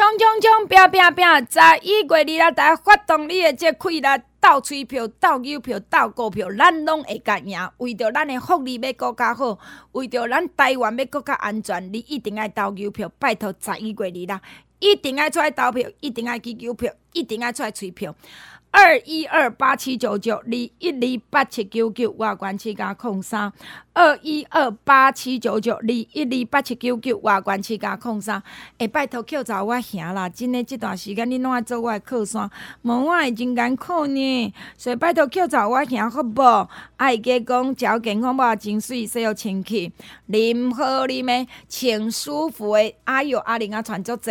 冲冲冲，拼拼拼！十一月二日，大家发动你的这气力，斗吹票、斗邮票、斗股票，咱拢会甲赢。为着咱的福利要更加好，为着咱台湾要更加安全，你一定爱斗邮票。拜托，十一月二日。一定爱出来投票，一定爱去邮票，一定爱出来催票。二一二八七九九二一二八七九九，外关七加空三。二一二八七九九二一二八七九九，外关七加空三。哎，拜托扣查我兄啦！真诶，这段时间你拢爱做我诶靠山，无我会真艰苦呢。所以拜托扣查我兄好无？爱加讲，食健康，无真水，洗好清气，啉好啉诶，穿舒服诶。哎哟，阿玲啊，穿足济，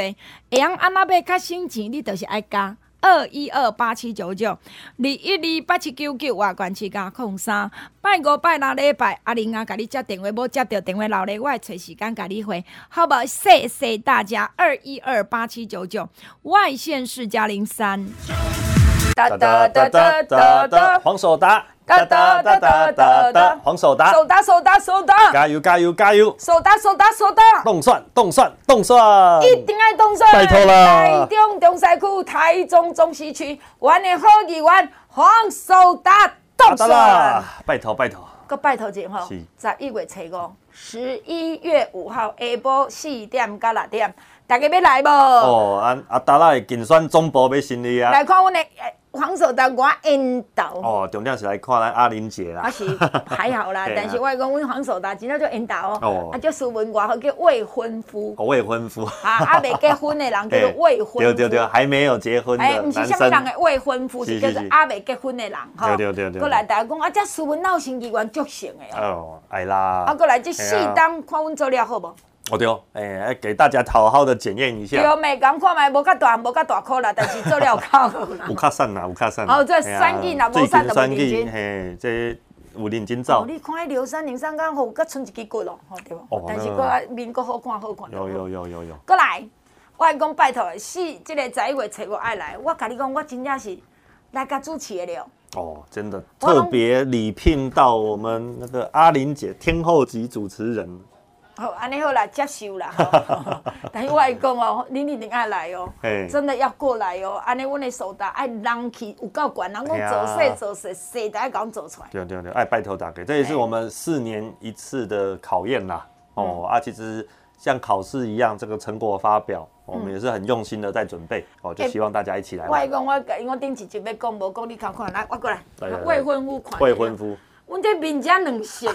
会用安那买较省钱，你着是爱加。二一二八七九九，二一二八七九九，外关七加空三，拜五拜六礼拜，阿玲啊，甲你接电话，无接到电话留咧，我会找时间甲你回，好无？谢谢大家，二一二八七九九，外线是加零三，哒哒哒哒哒哒，黄守达。哒哒哒哒哒哒，黄守达，守达守达守达，加油加油加油，守达守达守达，冻蒜冻蒜冻蒜，一定爱冻蒜，拜托啦！台中中西区、台中中西区，阮的好议员黄守达冻蒜，拜托拜托，搁拜托一下吼，十一月初五，十一月五号下晡四点到六点，大家要来无？哦，阿阿达拉的竞选总部要成立啊！来看阮的。黄守达我引导哦，重点是来看咱阿玲姐啦。啊是还好啦，但是我讲阮黄守达真正叫引导哦，啊叫斯文外号叫未婚夫。未婚夫。啊啊未结婚的人叫做 未婚。对对对，还没有结婚的。哎，不是什么人的未婚夫，是叫做啊未结婚的人。对对对对。过来大家讲啊，这斯文闹心机关足成的哦，哎啦。啊过来这四档看阮做了好无？哦对哦，哎，给大家好好的检验一下。对，没讲看卖无较大，无较大颗啦，但是做了够。有较瘦啦，有较瘦。哦，这选举若无瘦就无认真。嘿，这有认真走。你看迄刘三零三刚好，佮剩一支骨咯，对无？但是佮面佮好看好看。有有有有有。过来，我来讲拜托，是这个十一月初五爱来，我甲你讲，我真正是来甲主持的了。哦，真的特别礼聘到我们那个阿玲姐天后级主持人。好，安尼好啦，接受啦。但是我来讲哦，你一定爱来哦，真的要过来哦。安尼，阮的手达爱人气有够悬，人讲做事做事，谁都爱讲做出来。对对对，爱拜托大家，这也是我们四年一次的考验啦。哦啊，其实像考试一样，这个成果发表，我们也是很用心的在准备。哦，就希望大家一起来。我讲我我顶一集要讲，无讲你看看，来我过来。未婚夫款。未婚夫。阮这面遮两色，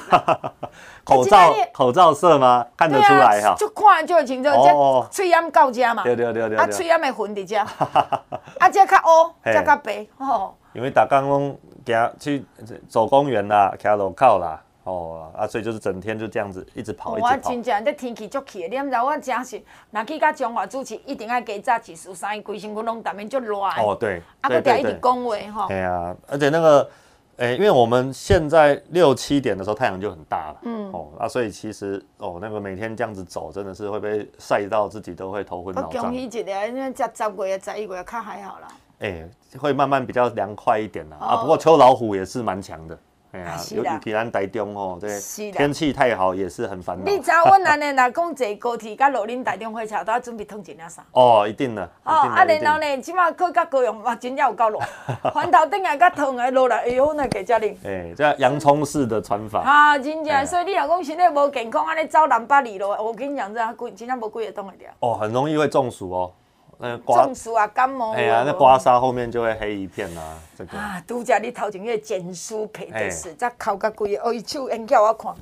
口罩口罩色吗？看得出来哈，就看就清楚。这嘴烟到遮嘛？对对对对。啊，嘴烟的粉伫遮，啊，这较乌，这较白，吼。因为大家拢行去走公园啦，徛路口啦，哦，啊，所以就是整天就这样子一直跑，一直跑。我真正这天气足气的，你毋知我真是，若去甲中华主持，一定爱加早起，十三，规身躯拢逐面足热。哦，对。啊，搁定一直讲话吼。对啊，而且那个。哎、欸，因为我们现在六七点的时候太阳就很大了，嗯，哦，啊，所以其实哦，那个每天这样子走，真的是会被晒到自己都会头昏脑胀。我恭喜一下，因为这十月、十一月看还好啦。哎、欸，会慢慢比较凉快一点啦。哦、啊，不过秋老虎也是蛮强的。哎呀，尤其咱台中吼，这天气太好也是很烦恼。你知阮安尼若讲坐高铁，甲落恁台中火车，都要准备烫一领衫。哦，一定的。哦，啊，然后呢，即马去甲高雄，哇，真正有够热。反头顶下甲烫的落来，哎呦，那个加冷。哎，这洋葱式的穿法。啊，真正，所以你若讲身体无健康，安尼走南北二路，我跟你讲，这贵，真正无几个冻会了。哦，很容易会中暑哦。中暑啊，感冒。哎呀，那刮痧后面就会黑一片啊，这个。啊，拄则你头前个简书皮的是，再扣个规个，哦，伊手用叫我看，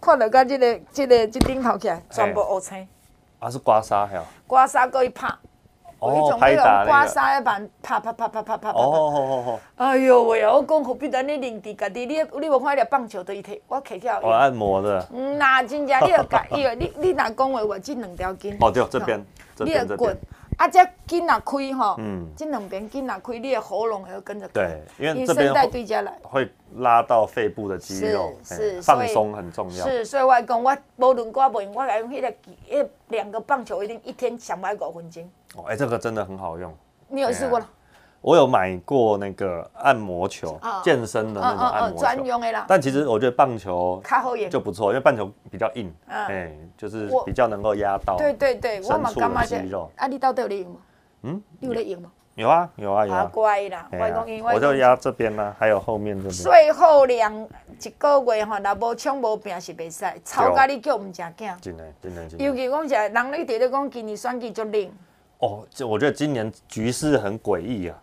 看到个这个这个这顶头起来，全部乌青。啊，是刮痧还有。刮痧过去拍，哦一种那种刮痧板，啪啪啪啪啪啪啪。哦哦哦哦。哎呦喂啊！我讲何必等你临地家己，你你无看一粒棒球都一提，我开掉。我按摩的。嗯，那真正你要改，伊 个你你若讲话话，这两条筋。哦对，这边，这边，这边。啊，这筋若开吼，嗯，这两边筋若开，你的喉咙也要跟着开。对，因为这边对家来会拉到肺部的肌肉，是放松很重要。是，所以我讲我无论我无用，我来用迄个一两个棒球，一定一天上摆五分钟。哦，哎，这个真的很好用。你有试过了？我有买过那个按摩球，健身的那种按摩球，专用的啦。但其实我觉得棒球就不错，因为棒球比较硬，哎，就是比较能够压到。对对对，我嘛感觉肌肉。啊，你到底有在用吗？嗯，你有在用吗？有啊有啊有啊。乖啦，我就压这边呢，还有后面这边。最后两一个月哈，若无抢无病是袂使，吵甲你叫毋食囝。真的真的真的。尤其讲是人咧直咧讲今年选举足冷。哦，就我觉得今年局势很诡异啊。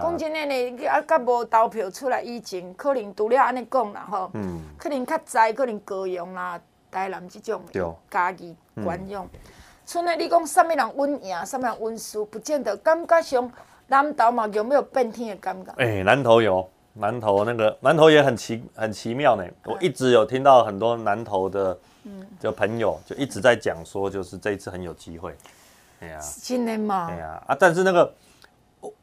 讲真诶呢，啊，甲无投票出来以前，可能除了安尼讲啦吼，嗯、可能较早可能高雄啦、台南即种家己管用。像诶、嗯，你讲啥物人稳赢，啥物人稳输，不见得。感觉上南投嘛有没有变天诶感觉？诶、欸，南投有，南投那个南投也很奇很奇妙呢。我一直有听到很多南投的，就朋友就一直在讲说，就是这一次很有机会。哎呀，真的吗？哎呀，啊，但是那个。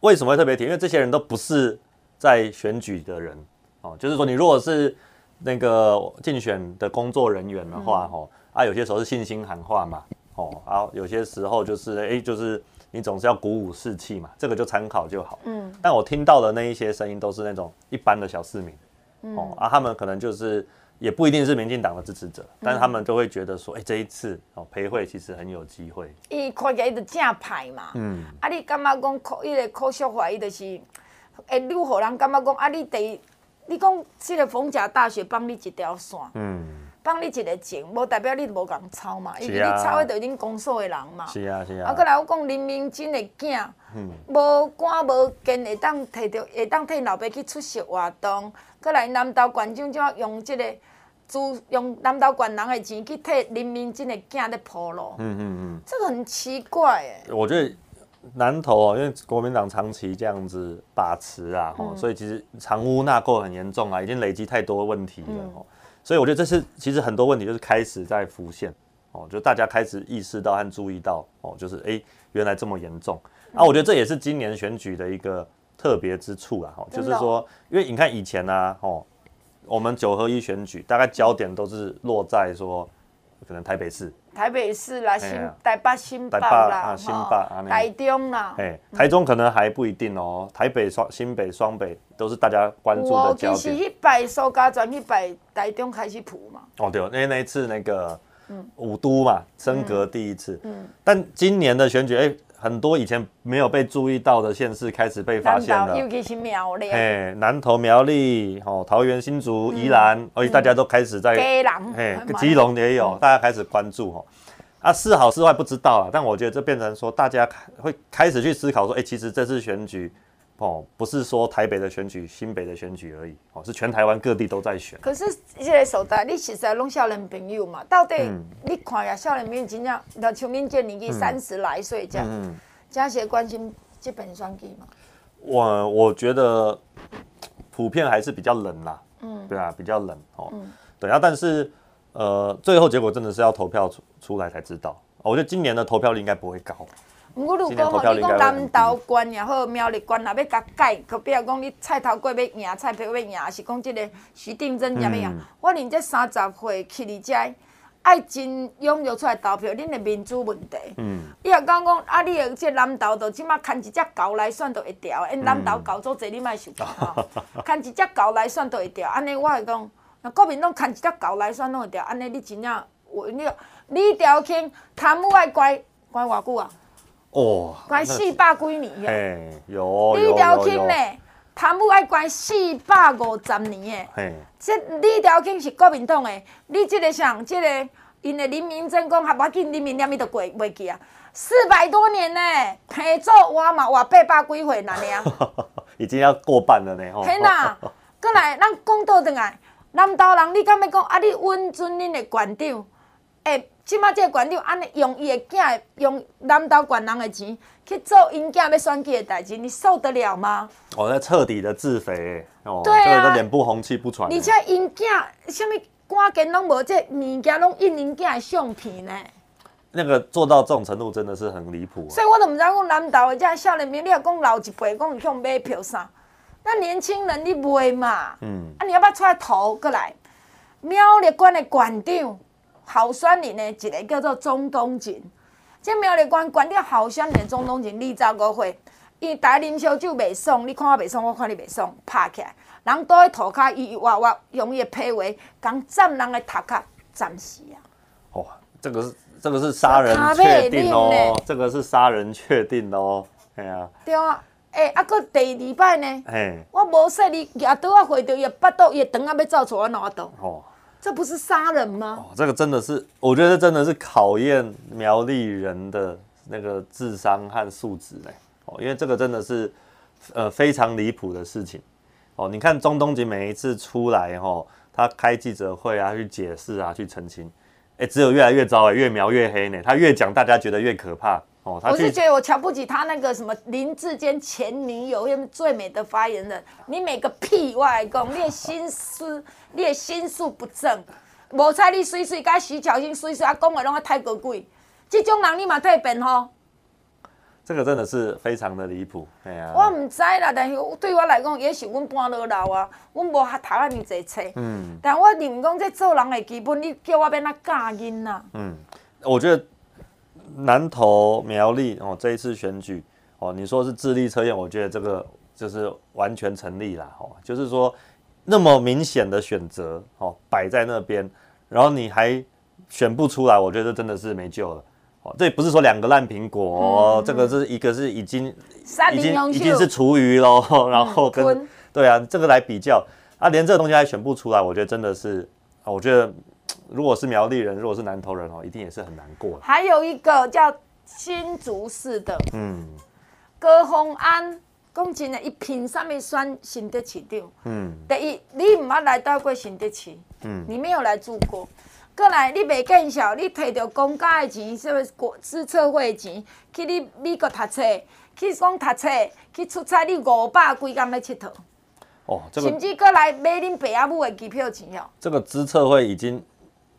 为什么会特别提？因为这些人都不是在选举的人哦，就是说你如果是那个竞选的工作人员的话，哦，啊，有些时候是信心喊话嘛，哦，啊，有些时候就是哎，就是你总是要鼓舞士气嘛，这个就参考就好。嗯，但我听到的那一些声音都是那种一般的小市民，哦，啊，他们可能就是。也不一定是民进党的支持者，但是他们都会觉得说，哎、欸，这一次哦，培慧其实很有机会。伊看起来伊就正派嘛，嗯，啊，你感觉讲可，伊个可惜话，伊就是，会愈互人感觉讲，啊，你第，你讲这个逢甲大学帮你一条线，嗯，帮你一个情，无代表你无共抄嘛，因为你抄的就恁公所的人嘛，是啊是啊。啊，过来我讲林明真的囝，嗯，无官无根会当摕着，会当替老爸去出席活动，过来南投县长怎啊用这个。用南投县人的钱去替林明珍的囝咧铺路，嗯嗯嗯，这个很奇怪哎。我觉得南投哦，因为国民党长期这样子把持啊，嗯、所以其实藏污纳垢很严重啊，已经累积太多问题了哦。嗯、所以我觉得这是其实很多问题就是开始在浮现哦，就大家开始意识到和注意到哦，就是哎、欸，原来这么严重。啊，我觉得这也是今年选举的一个特别之处啊，哦，就是说，因为你看以前啊，哦。我们九合一选举大概焦点都是落在说，可能台北市、台北市啦、新台北、新北啦、新北、台中啦，哎，台中可能还不一定哦。台北双、新北双北都是大家关注的焦点。其实一百苏家庄一百台中开始普嘛。哦对，因为那一次那个五都嘛，升格第一次。嗯。但今年的选举，哎。很多以前没有被注意到的县市开始被发现了，尤其是苗栗，哎，南投、苗栗、哦，桃园、新竹、宜兰，而且大家都开始在，哎，基隆也有，大家开始关注哦。啊，是好是坏不知道啊，但我觉得这变成说，大家会开始去思考说，哎，其实这次选举。哦，不是说台北的选举、新北的选举而已，哦，是全台湾各地都在选。可是这个所在，你其实在拢少年朋友嘛？到底你看呀，少年朋友真正，像邱明健年纪三十来岁这样，这些关心这本选举嘛？我我觉得普遍还是比较冷啦，嗯，对啊，比较冷哦。嗯，对啊，但是呃，最后结果真的是要投票出出来才知道。我觉得今年的投票率应该不会高。我如果吼，你讲南投县也好，苗栗县也要甲改，可比如讲你菜头贵要赢，菜皮要赢，还是讲即个徐定珍也要赢。我连这三十岁去你遮，爱真踊跃出来投票，恁的民主问题。嗯。伊若讲讲，啊，你个这南投都即马牵一只狗来选都会调，因南投狗做侪你莫受气吼。牵一只狗来选都会调，安尼我会讲，若国民党牵一只狗来选拢会调，安尼你真正有你李调庆贪污爱关关偌久啊？哦，关四百几年诶，有李朝庆呢，贪污爱关四百五十年诶。嘿，这李朝庆是国民党诶，你即个像这个，因诶林明珍讲，还无紧，林明念伊都过袂记啊，四百多年呢，陪做我嘛，活八百几岁那年，已经要过半了呢。吼，天哪，过来，咱讲倒转来，南投人，你敢要讲啊？你稳准恁的县长？哎，即马即个馆长安尼用伊的囝，用南投县人的钱去做因囝要选举的代志，你受得了吗？哦，在彻底的自肥，哦，对啊，这个脸不红气不喘。而且因囝什么关键拢无，这物件拢印因囝的相片呢？那个做到这种程度，真的是很离谱。所以我都唔知讲南投的这少年兵，你若讲老一辈，讲向买票啥？那年轻人你买嘛？嗯，啊，你要不要出来投过来？苗栗县的县长。候选人呢，一个叫做钟东锦，这苗栗县县长候选人钟东锦，二十五岁，伊台啉烧酒袂爽，你看我袂爽，我看你袂爽，拍起来，人倒喺涂骹，伊哇哇用伊的批话，讲占人的头壳，斩死啊！哦，这个是这个是杀人确定哦，这个是杀人确定哦，哎呀，对啊，诶，啊，搁第二摆呢，哎，我无说你举刀啊，回到伊巴肚，伊肠啊要走出我哪度？哦。这不是杀人吗？哦，这个真的是，我觉得真的是考验苗栗人的那个智商和素质嘞。哦，因为这个真的是，呃，非常离谱的事情。哦，你看中东锦每一次出来，哦，他开记者会啊，去解释啊，去澄清，哎，只有越来越糟哎，越描越黑呢。他越讲，大家觉得越可怕。哦，他我是觉得我瞧不起他那个什么林志坚前女友，因为最美的发言人，你每个屁外公，你的心思，你的心术不正，无彩你水水，甲徐巧芯水水，啊，讲话拢啊太过鬼，这种人你嘛退变吼。这个真的是非常的离谱，哎呀、啊。我唔知啦，但是对我来讲，也是阮搬落楼啊，阮无学读啊尼侪册。嗯。但我认讲这做人的基本，你叫我变哪教囡呐？嗯，我觉得。南投苗栗哦，这一次选举哦，你说是智力测验，我觉得这个就是完全成立了哦。就是说那么明显的选择哦，摆在那边，然后你还选不出来，我觉得真的是没救了哦。这也不是说两个烂苹果哦，这个是一个是已经已经已经是厨余喽，然后跟对啊这个来比较啊，连这个东西还选不出来，我觉得真的是，我觉得。如果是苗栗人，如果是南投人哦，一定也是很难过。还有一个叫新竹市的，嗯，高虹安，讲真的，一凭啥物选新德市长？嗯，第一，你毋捌来到过新德市，嗯，你没有来住过。过来，你未见晓，你摕着公家的钱，什么国资策会的钱，去你美国读册，去讲读册，去出差，你五百几天来佚佗。哦，这个、甚至过来买恁爸阿母的机票钱哦。这个资策会已经。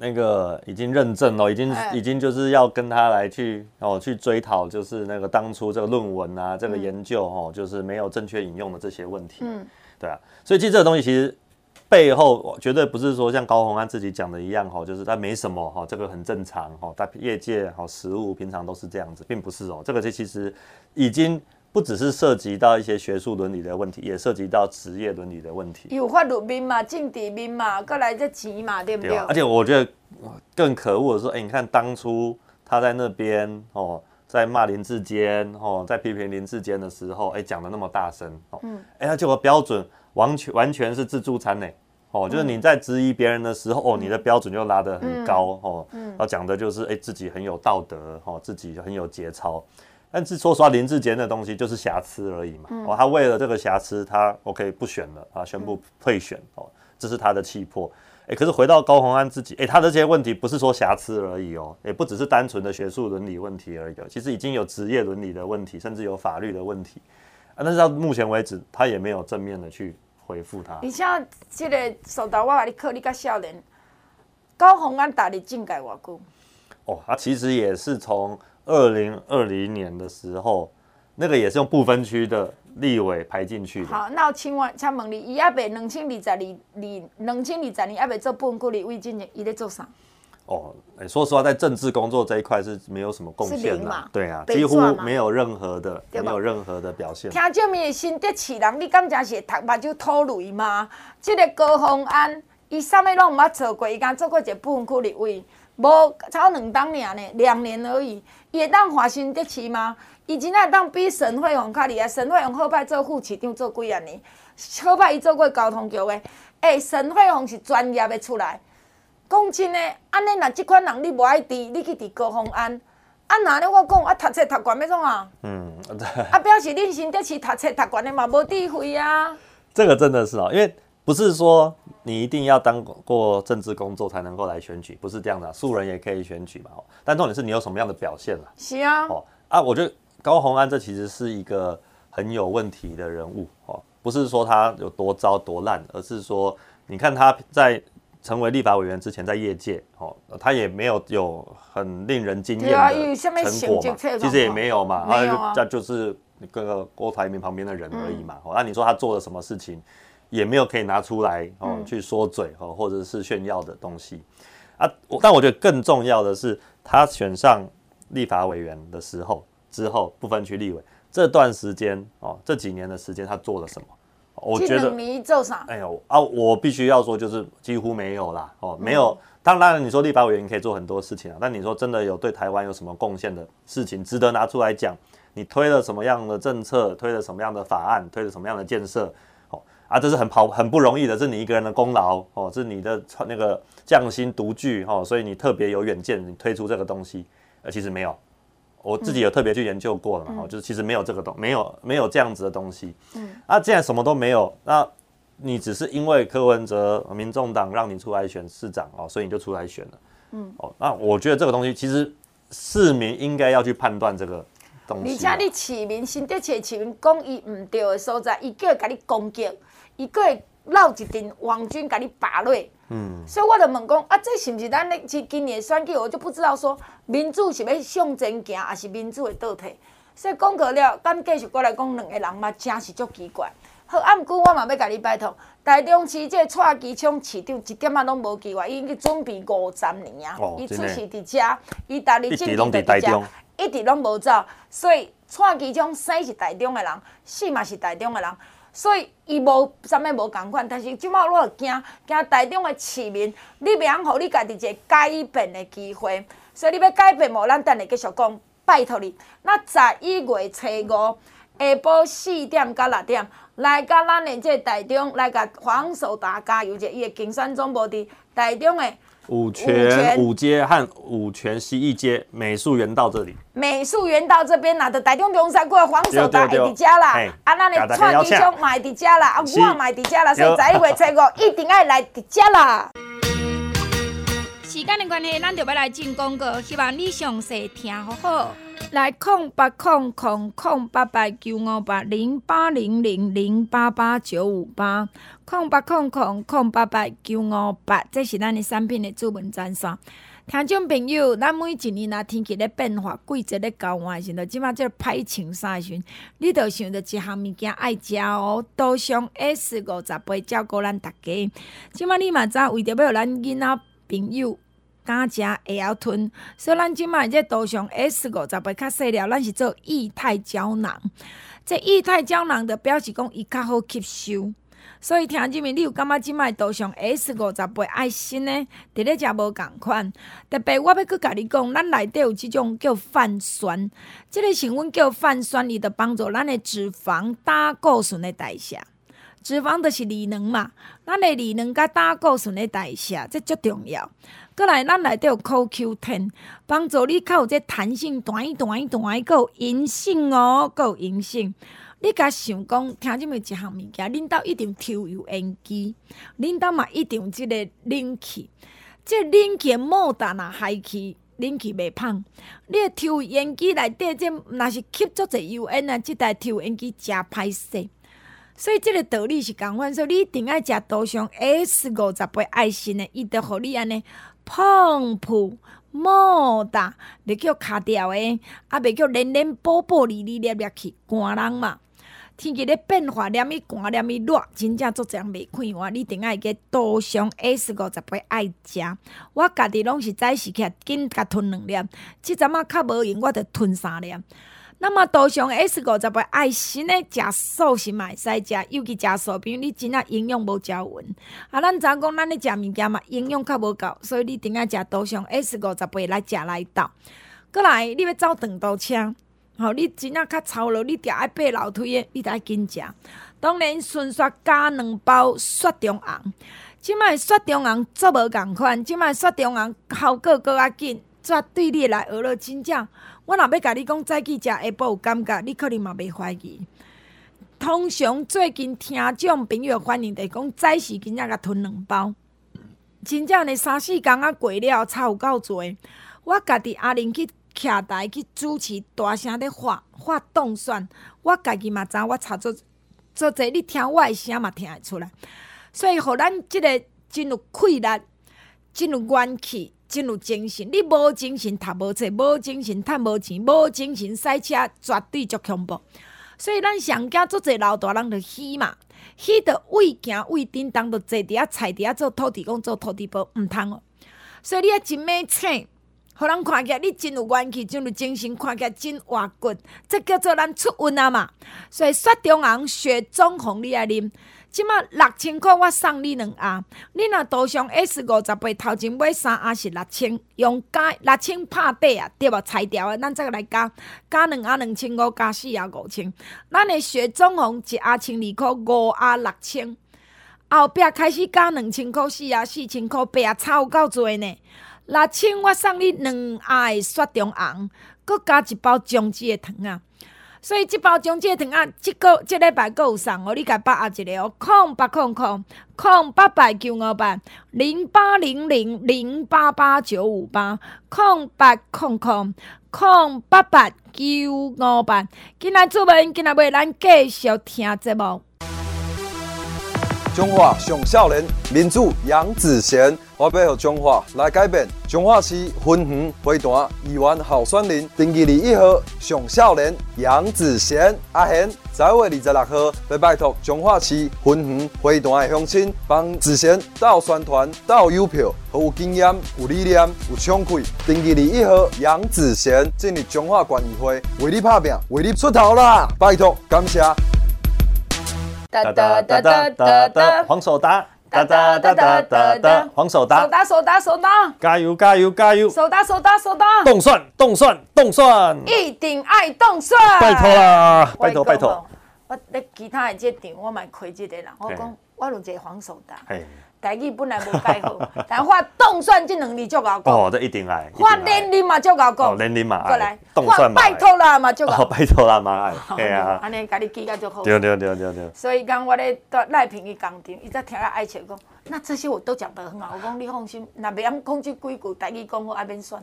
那个已经认证了，已经已经就是要跟他来去哦去追讨，就是那个当初这个论文啊，这个研究哦，就是没有正确引用的这些问题。嗯，对啊，所以其实这个东西其实背后绝对不是说像高洪安自己讲的一样哈，就是他没什么哈，这个很正常哈，在业界好实物平常都是这样子，并不是哦，这个这其实已经。不只是涉及到一些学术伦理的问题，也涉及到职业伦理的问题。有法律面嘛，政治面嘛，过来这钱嘛，对不对？对啊，而且我觉得更可恶的是，哎、欸，你看当初他在那边哦，在骂林志坚哦，在批评林志坚的时候，哎、欸，讲的那么大声哦，嗯，哎、欸，他这个标准完全完全是自助餐呢，哦，就是你在质疑别人的时候，哦，你的标准就拉得很高，哦，嗯，然后讲的就是哎、欸，自己很有道德，哦，自己很有节操。但是说实话，林志坚的东西就是瑕疵而已嘛。嗯、哦，他为了这个瑕疵，他 OK 不选了啊，宣布退选哦，这是他的气魄。哎，可是回到高鸿安自己，哎，他的这些问题不是说瑕疵而已哦，也不只是单纯的学术伦理问题而已，其实已经有职业伦理的问题，甚至有法律的问题啊。但是到目前为止，他也没有正面的去回复他。而且这个受到我把你考你个少年，高鸿安打的政界偌久？哦，他其实也是从。二零二零年的时候，那个也是用不分区的立委排进去的。好，那我请问，请问你，伊阿伯两千二十二二两千二十年阿伯做不分区立委，今年伊在做啥？哦，哎，说实话，在政治工作这一块是没有什么贡献的。对啊，几乎没有任何的，没有任何的表现。听这么新北市人，你敢讲是读目睭吐泪吗？这个高虹安，伊啥物拢毋捌做过，伊敢做过一个不分区立委。无超两当年呢，两年而已，伊会当华新得市吗？伊真正当比沈慧宏较厉害，沈慧宏好歹做副市长做几啊年，好歹伊做过交通局的。诶、欸，沈慧宏是专业的出来。讲真诶，安尼若即款人你无爱挃，你去挃高虹安。啊，哪咧我讲啊，读册读悬要怎啊？嗯，啊，表示恁新德市读册读悬的嘛无智慧啊。这个真的是哦，因为不是说。你一定要当过政治工作才能够来选举，不是这样的、啊，素人也可以选举嘛。但重点是你有什么样的表现了？是啊。哦啊，我觉得高虹安这其实是一个很有问题的人物哦，不是说他有多糟多烂，而是说你看他在成为立法委员之前，在业界哦，他也没有有很令人惊艳的成果嘛，其实也没有嘛，啊，这就是跟个郭台铭旁边的人而已嘛。哦，那你说他做了什么事情？也没有可以拿出来哦去说嘴哦，或者是炫耀的东西啊。但我觉得更重要的是，他选上立法委员的时候，之后不分区立委这段时间哦，这几年的时间他做了什么？我觉得哎呦啊，我必须要说，就是几乎没有啦哦，没有。当然你说立法委员可以做很多事情啊，但你说真的有对台湾有什么贡献的事情值得拿出来讲？你推了什么样的政策？推了什么样的法案？推了什么样的建设？啊，这是很跑很不容易的，是你一个人的功劳哦，是你的那个匠心独具哦，所以你特别有远见，你推出这个东西，呃，其实没有，我自己有特别去研究过了嘛，哦，就是其实没有这个东，没有没有这样子的东西，嗯，啊，既然什么都没有，那你只是因为柯文哲民众党让你出来选市长哦，所以你就出来选了，嗯，哦，那我觉得这个东西其实市民应该要去判断这个东西，而且你市民心底切市民讲伊唔对的所在，伊叫甲你攻击。伊阁会闹一阵网军，甲你拔落。嗯，所以我就问讲，啊，这是毋是咱咧今今年的选举？我就不知道说民主是要向前行，还是民主会倒退。所以讲过了，咱继续过来讲两个人嘛，真是足奇怪。好，啊，毋过我嘛要甲你拜托，台中市这个蔡其昌市长一点仔拢无奇怪，伊已经准备五十年啊，伊、哦、出事伫遮，伊逐日政治伫遮，一直拢无走。所以蔡其昌生是台中的人，死嘛是台中的人。所以伊无啥物无共款，但是即摆我惊惊台中的市民，你袂晓互你家己一个改变的机会。所以你要改变无？咱等下继续讲，拜托你。那十一月初五下晡四点到六点，来甲咱的这台中来甲黄守达加油者，伊的竞选总部伫台中的。五泉五街和五泉西一街美术园道这里，美术园道这边啦的台中中山过黄守达会伫遮啦，啊，咱的蔡其昌买伫遮啦，啊，我买伫遮啦，所以十一月初五一定要来伫遮啦。时间的关系，咱就要来进广告，希望你详细听好好。来空八空空空八八九五八零八零零零八八九五八空八空空空八八九五八，这是咱的产品的主文专线。听众朋友，咱每一年啊，天气咧变化，季节咧交换的时阵，即马即歹穿衫时阵，你着想着一项物件爱食哦。多上 S 五十八照顾咱大家。即马你嘛知，为着要互咱囡仔朋友。敢食会晓吞，所以咱即卖这多上 S 五十八较细粒，咱是做液态胶囊。这液态胶囊的表示讲伊较好吸收，所以听即面你有感觉即卖多上 S 五十八爱心呢？伫咧食无共款。特别我要去甲你讲，咱内底有即种叫泛酸，即、个成分叫泛酸，伊着帮助咱的脂肪、胆固醇的代谢。脂肪就是利能嘛，咱的利能甲胆固醇的代谢，这足重要。过来，咱内底有 CoQ10，帮助你较有这弹性，弹一弹一短一个银性哦，有银性。你甲想讲，听即么一项物件，恁兜一定抽油烟机，恁兜嘛一定即个冷气。这冷气莫打那害气，冷气袂芳。你抽油烟机内底，这若是吸足侪油烟啊，即台抽油烟机诚歹势。所以这个道理是共款，说你一定爱食多上 S 五十八爱心的，伊着互你安尼。澎湃莫大，袂叫卡掉诶，啊，袂叫黏黏薄薄哩哩粒粒去寒人嘛。天气咧变化，黏伊寒黏伊热，真正做这样袂快活。你一定爱个多上 S 五十八爱食。我家己拢是早时起紧甲吞两粒，即阵啊较无用，我着吞三粒。那么多上 S 五十八爱心的食素是嘛会使食，尤其食素，比如你真啊营养无食匀。啊，咱知影讲咱咧食物件嘛，营养较无够，所以你一定要食多上 S 五十八来食来斗。过来，你要走长途车，吼，你真啊较操劳，你着爱爬楼梯的，你着爱紧食。当然，顺刷加两包雪中红，即摆雪中红做无共款，即摆雪中红效果阁较紧，绝对你来学了真正。我若要甲你讲早起食下晡有感觉，你可能嘛袂怀疑。通常最近听众朋友反映，就是讲早时今仔甲吞两包，真正呢三四工啊过了，差有够济。我家己阿玲去徛台去主持，大声咧发发动算，我家己嘛知影，我差做做者，你听我诶声嘛听会出来。所以，互咱即个真有气力，真有元气，真有精神。你无精神读无册，无精神趁无钱，无精神赛车，绝对足恐怖。所以，咱上惊做者老大人着虚嘛，虚着为行为叮当，着坐伫遐菜伫遐做土地公做土地婆，毋通哦。所以，你啊真买册。互人看起来你真有元气，真有精神，看起来真活骨，这叫做咱出运啊嘛。所以雪中红、雪中红你爱啉，即马六千块我送你两盒。你若涂上 S 五十八，头前买三盒是六千，用加六千拍底啊，对无？裁掉的，咱再来加加两盒两千五，加四盒五千。咱的雪中红一盒千二块，五盒六千，后壁开始加两千块，四盒四千块，八盒差有够济呢。六千，我送你两盒的雪中红，搁加一包姜汁的糖啊！所以即包姜汁的糖啊，即个即礼拜搁有送哦，你甲把握一个哦，空八空空空八八九五八零八零零零八八九五八空八空空空八八九五八，今仔出门，今仔为咱继续听节目。中华上少年民主杨子贤，我要和中华来改变。中华市分园会团议员候选人，登记二一号上少年杨子贤阿贤，十一月二十六号要拜托中华市分园会团的乡亲，帮子贤到宣传、到邮票，和有经验、有理念、有冲气。登记二一号杨子贤进入中华县议会，为你打拼，为你出头啦！拜托，感谢。哒哒哒哒哒哒，黄守达，哒哒哒哒哒哒，黄手打，手打手打手打，加油加油加油，手打手打手打，冻蒜冻蒜冻蒜，一定爱冻蒜，拜托啦，拜托拜托，我咧其他的这场我蛮开这个啦，我讲我有一个黄守达。台语本来无介好，但发动算这两字足够讲。哦，这一定爱。发年龄嘛足够讲。哦，年龄嘛。过来。动算嘛。拜托啦嘛足够。拜托啦嘛爱。对啊。安尼，甲你记个就好。对对对对对。所以讲我咧赖平伊工厂，伊才听了爱笑讲，那这些我都讲得很好。我讲你放心，那袂晓讲这几句台语讲好爱免算。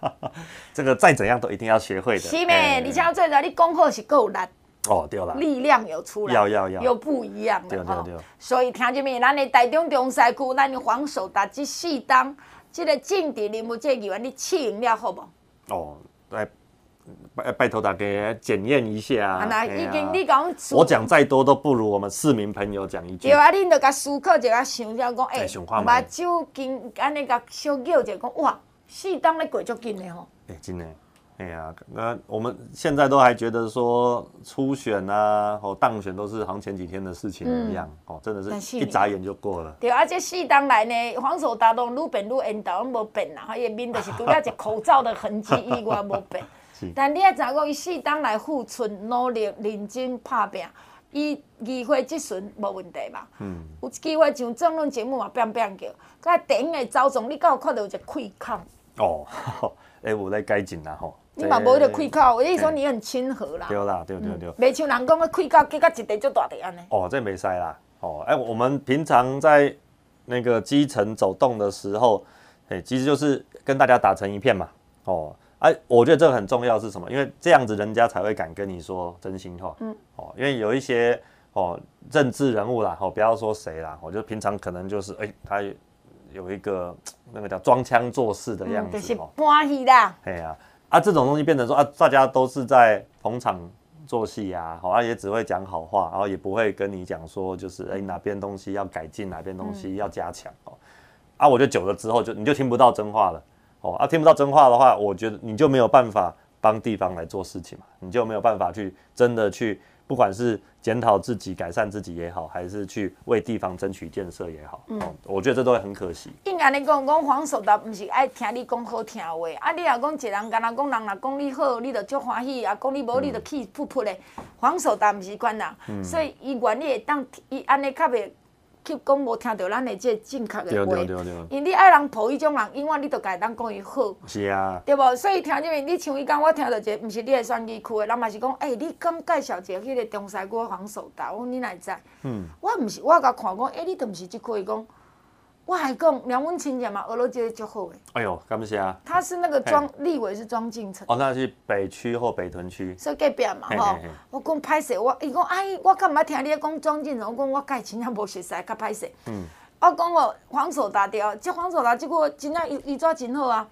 这个再怎样都一定要学会的。是咩？你像最早你讲好是够难。哦，对了，力量有出来，要要要，又不一样了对对对，所以听见没？咱的台中中西区，咱的黄守达这四当，这个政治人物这议员，你试用了好不？哦，来拜拜托大家检验一下。啊，那已经你讲，我讲再多都不如我们市民朋友讲一句。对啊，恁着甲思考一下，想下讲，哎，目睭紧，安尼甲小叫者讲，哇，四当咧过足紧的吼。哎，真的。哎呀，那我们现在都还觉得说初选啊，或当选都是好像前几天的事情一样，嗯、哦，真的是一眨眼就过了。对，而且四当来呢，黄守达都愈变愈缘投，无变啦，伊面就是除了一口罩的痕迹以外无变。是但你也知讲，伊四当来付出努力、认真拍拼，伊议会即阵无问题嘛？嗯。有机会上争论节目嘛，变变叫。佮电影的走总，你敢有看到有一个气口？哦，哎，我在改进啦吼。你嘛无迄个气口，我意思说你很亲和啦。对啦，对对对。袂像人讲个开口，结果一地就大地安尼。哦，这没塞啦。哦，哎，我们平常在那个基层走动的时候，哎，其实就是跟大家打成一片嘛。哦，哎，我觉得这个很重要是什么？因为这样子人家才会敢跟你说真心话。嗯。哦，因为有一些哦政治人物啦，哦不要说谁啦，我就平常可能就是哎他有一个那个叫装腔作势的样子。嗯，就是欢喜啦。哎呀。啊，这种东西变成说啊，大家都是在捧场做戏呀，好啊，也只会讲好话，然后也不会跟你讲说，就是哎哪边东西要改进，哪边东西要加强哦。啊，我觉得久了之后就你就听不到真话了哦。啊，听不到真话的话，我觉得你就没有办法帮地方来做事情嘛，你就没有办法去真的去。不管是检讨自己、改善自己也好，还是去为地方争取建设也好，嗯，我觉得这都会很可惜。应该你讲讲黄守达不是爱听你讲好听话，啊，你若讲一人干那讲人若讲你好，你就足欢喜，啊，讲你无你就气噗噗嘞。黄守达不是款人，嗯、所以伊愿意会当伊安尼较袂去讲无听到咱的这正确的话。对对对对。因为你爱人抱迄种人，永远你都家当讲伊好。是啊。对无？所以听入面，你像伊讲，我听到一个，毋是你的选举区的，人嘛是讲，诶、欸，你刚介绍一个迄个中西区黄守达，我讲你哪会知？嗯。我毋是，我甲看讲，诶、欸，你都毋是即区，伊讲。我还讲，两阮亲戚嘛，俄罗斯就好诶。哎呦，感谢啊。他是那个庄立委是庄敬诚。哦，那是北区或北屯区。所以隔壁嘛，吼。我讲歹势，我伊讲阿姨，我较毋捌听你讲庄敬诚，我讲我甲伊真正无熟悉，较歹势。嗯。我讲哦，黄守达掉，即黄守达即个真正伊伊做真好啊！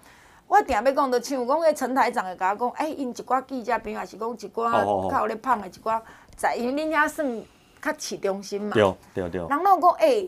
我定要讲，就像讲个陈台长会甲我讲，哎，因一寡记者朋友也是讲一寡较有咧捧诶一寡在，因为恁遐算较市中心嘛。对对对。人拢讲哎。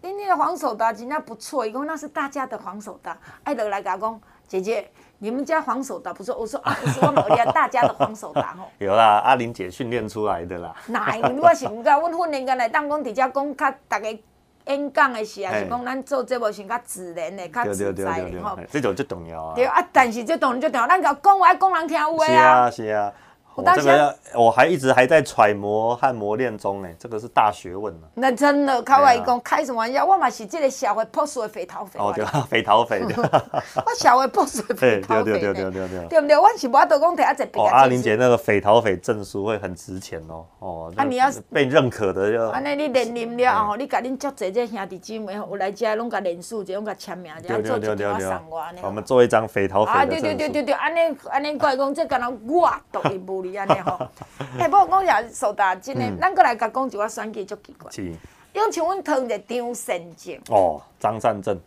恁那个黄守达真正不错，伊讲那是大家的黄守达，爱德来甲我讲，姐姐，你们家黄守达不错，我说啊，不是我们家大家的黄守达吼。有啦，阿玲姐训练出来的啦。哪？我是毋敢，阮训练干来当讲伫遮讲较大家演讲的时啊，是讲咱做节目是较自然的、较自在的吼。这种最重要啊。对啊，但是这当然最重要，咱讲讲话讲人听有话啊。是啊，是啊。我这个要，我还一直还在揣摩和磨练中呢，这个是大学问呢。那真的，开玩笑，开什么玩笑？我嘛是这个社会朴素的肥头肥。哦对，肥头肥。我社会朴素的肥头肥。对对对对对对。对不对？我是无都讲提一只。哦，阿玲姐那个肥头肥证书会很值钱哦。哦。啊，你要被认可的就。安尼你练练了哦，你甲恁足侪这兄弟姐妹有来遮，拢甲连署，就拢甲签名，就做一张送我呢。我们做一张肥头肥的证书。啊对对对对对，安尼安尼怪讲，这敢若我独一无二安尼吼。哎，不过讲下守达真诶，咱过来甲讲一个选举足奇怪。是。因为像阮汤一个张善政。哦，张善政。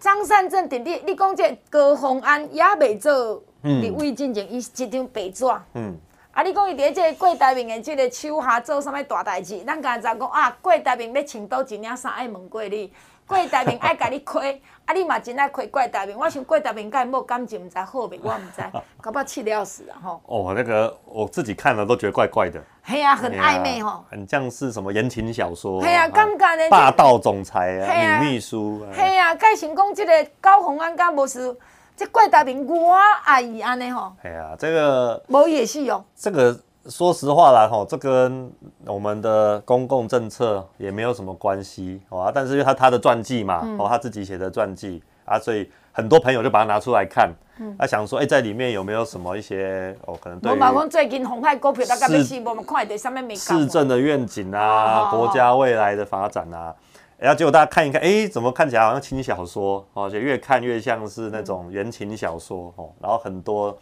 张善政，伫你，你讲这高虹安也未做立委进前，伊是一张白纸。嗯。啊，你讲伊伫即个郭台铭的即个手下做啥物大代志？咱刚才讲啊，郭台铭要穿倒一领衫，爱问过你。郭台铭爱甲你开，啊，你嘛真爱开郭台铭。我想郭台铭甲伊无感情，毋知好未，我毋知，搞不好气得要死啊！吼。哦，那个我自己看了都觉得怪怪的。嘿啊，很暧昧吼。很像是什么言情小说。嘿啊，感觉呢。霸道总裁啊，女秘书。嘿啊，盖成讲这个高洪安敢无是，这郭台铭我爱伊安尼吼。嘿呀，这个。无也是哦。这个。说实话啦，吼，这跟我们的公共政策也没有什么关系，哦，但是因为他他的传记嘛，哦，他自己写的传记啊，所以很多朋友就把它拿出来看，他想说，哎，在里面有没有什么一些哦，可能对。我嘛讲最近红海股票大概要死，我们看一点上面没。市政的愿景啊，国家未来的发展啊，然后结果大家看一看，哎，怎么看起来好像轻小说，而且越看越像是那种言情小说，哦，然后很多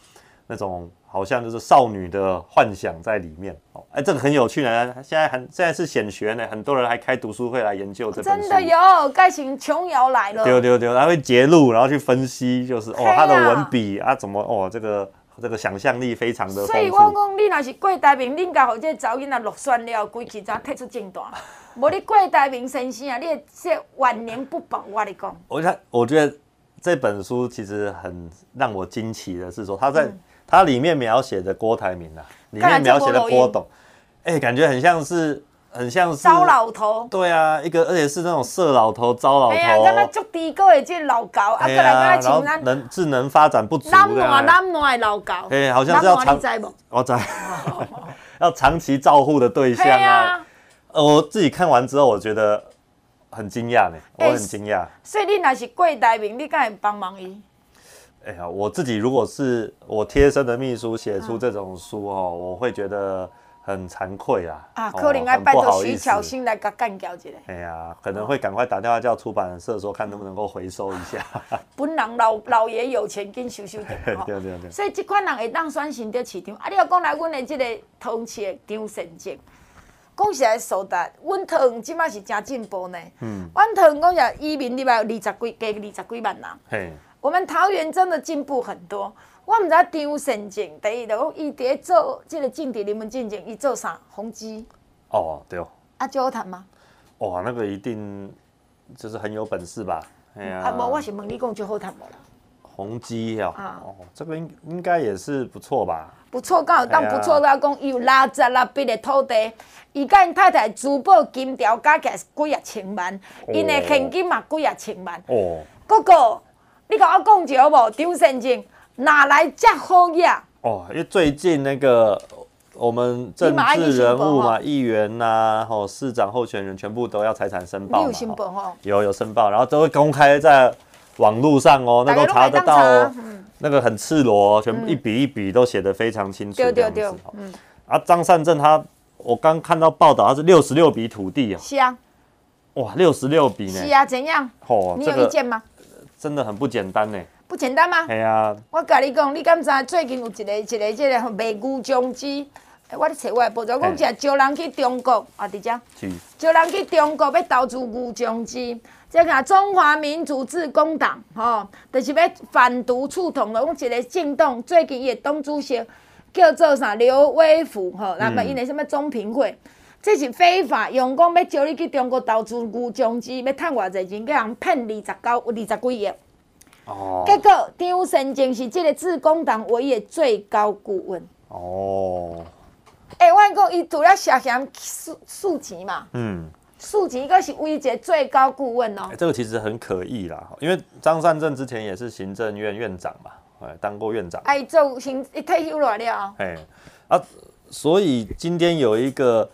那种。好像就是少女的幻想在里面哦，哎，这个很有趣呢。现在很现在是显学呢，很多人还开读书会来研究这本书。真的有，盖请琼瑶来了。对对对，他会揭露，然后去分析，就是哦，他的文笔啊，怎么哦，这个这个想象力非常的。所以我讲，你若是郭台铭，你应该好这早因啊落选了，规气早退出政坛。无你郭台铭先生啊，你这晚年不保，我跟你讲。我觉得，我觉得这本书其实很让我惊奇的是说，他在。嗯它里面描写的郭台铭啊，里面描写的郭董，哎、欸，感觉很像是，很像是糟老头。对啊，一个而且是那种色老头、糟老头。哎呀，刚刚足低个的这老高，啊，过来跟他请能智能发展不足的。懒惰懒惰的老高。哎、欸，好像是要长，我在，要长期照护的对象啊。呃，我自己看完之后，我觉得很惊讶呢，我很惊讶、欸。所以你若是郭台铭，你敢会帮忙伊？哎呀，我自己如果是我贴身的秘书写出这种书哦，我会觉得很惭愧啊。啊，可能要拜托徐巧芯来甲干掉一下。哎呀，可能会赶快打电话叫出版社说，看能不能够回收一下。本人老老爷有钱，跟收收点。对对对。所以这款人会当选新的市长。啊，你要讲来，阮的这个同期的张神经，讲实在说的，阮桃园即马是真进步呢。嗯。阮桃园讲实在，移民里边有二十几加二十几万人。嘿。我们桃园真的进步很多。我唔知张善政第一个，伊伫做这个政治人物进前，伊做啥？宏基。哦，对哦。啊，就好谈吗？哇，那个一定就是很有本事吧？哎呀。啊，无，我是问你讲就好谈无啦。宏基哦，哦，这个应应该也是不错吧？不错，刚好当不错啦讲，伊有六十六笔的土地，伊甲因太太珠宝金条加起来是几啊千万，因的现金嘛几啊千万。哦。哥哥。你甲我讲一下好无？张善政哪来这好嘢？哦，因为最近那个我们政治人物嘛，议员呐，吼，市长候选人全部都要财产申报。有申报哈？有有申报，然后都会公开在网络上哦，那都查得到哦。那个很赤裸，全部一笔一笔都写得非常清楚。对对对。嗯。啊，张善政他，我刚看到报道，他是六十六笔土地啊。是啊。哇，六十六笔呢？是啊，怎样？哦，你有意见吗？真的很不简单呢。不简单吗？系啊。我甲你讲，你敢知最近有一个一个这个卖牛种子？我咧找我的报道，讲是招人去中国啊，伫遮。招人去中国要投资牛种子，这个中华民族自公党，吼，就是要反独促统的，讲一个政党。最近伊的党主席叫做啥？刘威福，吼，那么因为什么中评会？这是非法，用讲要招你去中国投资牛种子，要趁偌侪钱，叫人骗二十九、二十几亿。哦。结果张神经是这个自工党唯一的最高顾问。哦。哎、欸，我讲伊除了涉嫌数数钱嘛，嗯，数钱，个是唯一个最高顾问哦。这个其实很可疑啦，因为张善政之前也是行政院院长嘛，哎，当过院长。哎，做行一退休了了。哎，啊，所以今天有一个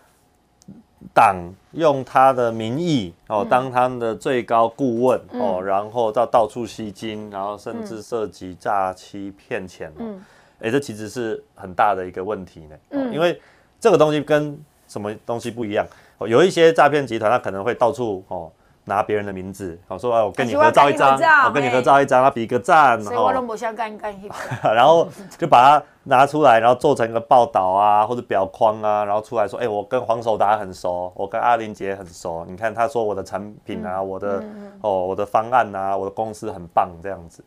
党用他的名义哦，当他们的最高顾问、嗯、哦，然后到到处吸金，然后甚至涉及诈欺骗钱。嗯。哎、欸，这其实是很大的一个问题呢，嗯、因为这个东西跟什么东西不一样？哦有一些诈骗集团，他可能会到处哦拿别人的名字，好说哎我跟你合照一张，我跟你合照一张，他比个赞，然后就把它拿出来，然后做成一个报道啊或者表框啊，然后出来说，哎、欸，我跟黄守达很熟，我跟阿玲姐很熟，你看他说我的产品啊，我的哦我的方案啊，我的公司很棒这样子。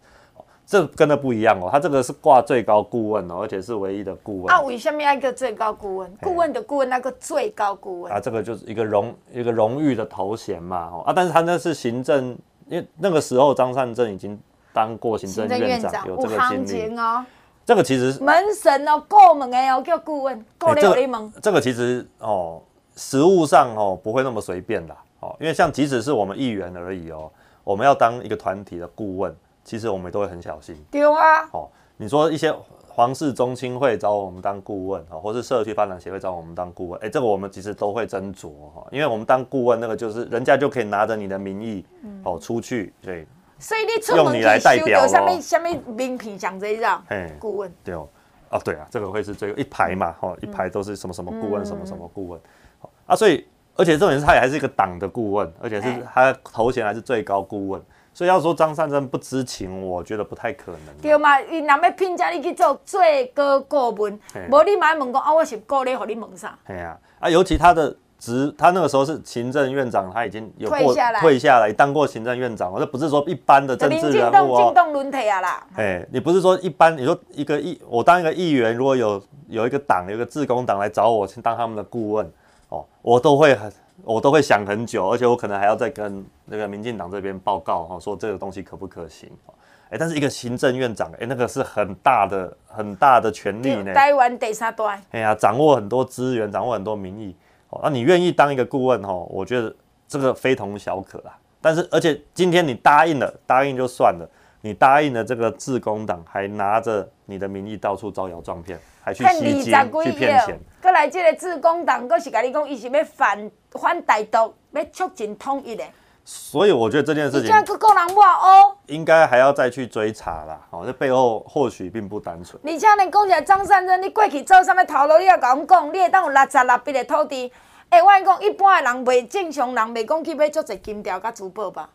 这跟那不一样哦，他这个是挂最高顾问哦，而且是唯一的顾问。啊，为什么要一个最高顾问？顾问的顾问那个最高顾问啊，这个就是一个荣一个荣誉的头衔嘛，哦啊，但是他那是行政，因为那个时候张善政已经当过行政院长，有这个经历哦。这个其实门神哦，过门的哦，叫顾问过了你门。这个其实哦，实务上哦不会那么随便的哦，因为像即使是我们议员而已哦，我们要当一个团体的顾问。其实我们都会很小心。对啊。哦，你说一些皇室宗亲会找我们当顾问啊，或是社区发展协会找我们当顾问，哎，这个我们其实都会斟酌哈，因为我们当顾问那个就是人家就可以拿着你的名义哦出去，对。所以你出门用你来代表什么什么名片像这样？哎，顾问。对哦，哦对啊，这个会是最后一排嘛，哈，一排都是什么什么顾问，什么什么顾问。啊，所以而且重点是他也还是一个党的顾问，而且是他头衔还是最高顾问。所以要说张善政不知情，我觉得不太可能。对嘛，伊若要聘请你去做最高顾问，无你买问讲啊，我是顾咧，互你问啥？对啊，啊，尤其他的职，他那个时候是行政院长，他已经有过退下来，退下来当过行政院长，这不是说一般的政治人物哦。进动轮替啊啦。哎，你不是说一般，你说一个议，我当一个议员，如果有有一个党，有一个自工党来找我去当他们的顾问，哦，我都会很。我都会想很久，而且我可能还要再跟那个民进党这边报告哈，说这个东西可不可行？哎，但是一个行政院长，哎，那个是很大的很大的权力呢。台湾第三大。哎呀，掌握很多资源，掌握很多民意，哦，那你愿意当一个顾问哈？我觉得这个非同小可啦。但是，而且今天你答应了，答应就算了，你答应了这个自工党，还拿着你的名义到处招摇撞骗，还去吸金去骗钱。过来这个自工党，我是跟你讲，伊是要反。反歹毒，要促进统一的，所以我觉得这件事情，这样人话哦应该还要再去追查啦。哦，这背后或许并不单纯。你且你讲起来，张善珍，你过去做什么头路？你要跟我讲，你会当有六十六笔的土地。哎、欸，我跟你讲，一般的人袂正常人袂讲去买足侪金条甲珠宝吧？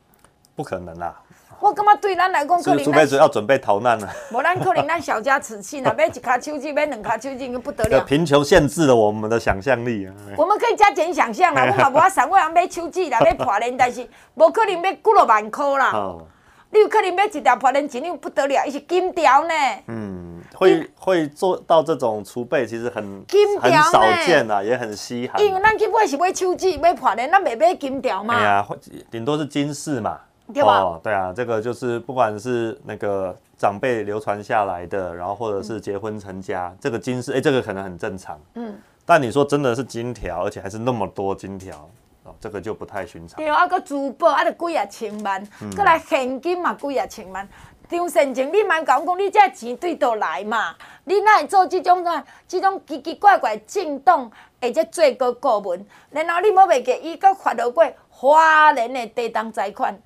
不可能啦。我感觉对咱来讲，可能除非是要准备逃难了。无咱可能咱小家子气呢，买一卡手机，买两卡手机，不得了。贫穷限制了我们的想象力啊。我们可以加减想象啦，我嘛无法想过人买手机啦，买破链，但是 无可能买几落万块啦。哦。你有可能买一条破链钱，你不得了，伊是金条呢。嗯，会会做到这种储备，其实很金条很少见啊，也很稀罕。因为咱去买是买手机，买破链，咱没买金条嘛。哎呀，顶多是金饰嘛。哦，对啊，这个就是不管是那个长辈流传下来的，然后或者是结婚成家，嗯、这个金饰，哎，这个可能很正常。嗯，但你说真的是金条，而且还是那么多金条，哦，这个就不太寻常。对啊，个珠宝啊，得几啊千万，过、嗯、来现金嘛，几啊千万。张善政，你蛮讲讲，你这钱对倒来嘛？你哪会做这种怎？这种奇奇怪怪政党，或者最高顾问，然后你莫袂记伊阁发落过华人的地当财款。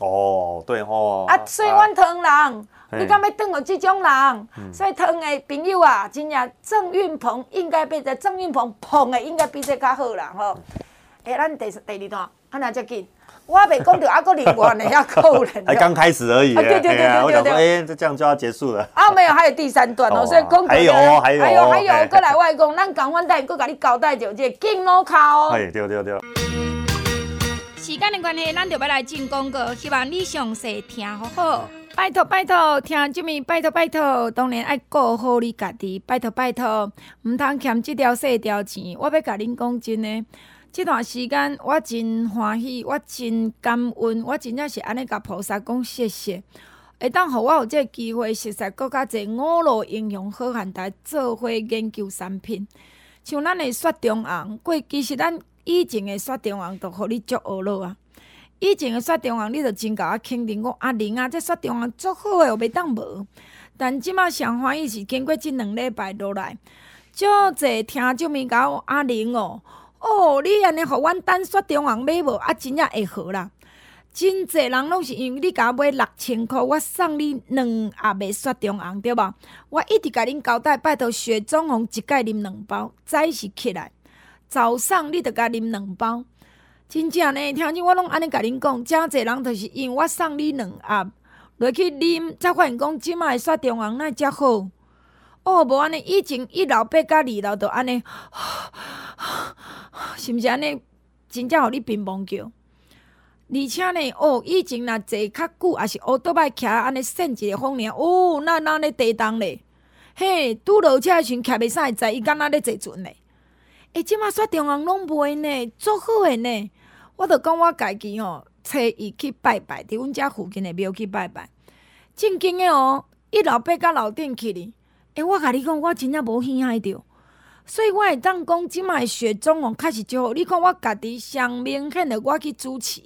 哦，对哦。啊，所以阮汤人，你敢要当个这种人？所以汤的朋友啊，真正郑运鹏应该比这郑运鹏捧的应该比这较好啦吼。诶，咱第第二段，安那遮紧？我还没讲到，还佫另外呢，要扣人。才刚开始而已。对对对对对。我想说，哎，这这样就要结束了。啊，没有，还有第三段哦，所以讲还有哦，还有，还有，还有，过来外公，咱讲完代，佫甲你交代就这敬老卡哦。哎，对对对。时间的关系，咱就要来进广告，希望你详细听好好。拜托拜托，听这么拜托拜托，当然爱顾好你家己。拜托拜托，唔通欠这条细条钱。我要甲恁讲真的。这段时间我真欢喜，我真感恩，我真正是安尼甲菩萨讲谢谢，会当互我有这个机会，熟悉更加侪五路英雄好汉来做伙研究产品。像咱的雪中红，过其实咱以前的雪中红都互你足学了啊。以前的雪中红，你着真甲我肯定讲阿玲啊，这雪中红足好诶，袂当无。但即马上欢喜是经过即两礼拜落来，足侪听众咪甲我阿玲哦。哦，你安尼互阮等雪中红买无？啊，真正会好啦！真济人拢是因为你甲我买六千箍，我送你两盒袂雪中红，对无？我一直甲恁交代，拜托雪中红一概啉两包，早是起来，早上你着甲啉两包。真正呢，听见我拢安尼甲恁讲，真济人着是因为我送你两盒落去啉，才发现讲即摆的雪中红哪会遮好。哦，无安尼，以前一楼八甲二楼着安尼。是毋是安尼？真正互你乒乓球，而且呢，哦，以前若坐较久，也是乌倒摆徛安尼扇一个风尔，哦，那那咧地动咧，嘿，拄落车时阵徛袂使知，伊敢若咧坐船咧。诶，即马雪中红拢卖呢，足好诶呢。我着讲我家己吼，找伊去拜拜，伫阮遮附近诶庙去拜拜。正经诶哦，一老八甲楼顶去哩。诶，我甲你讲，我真正无耳海着。所以我会当讲，即摆雪中红开始就好。你看我家己上明显的，我去主持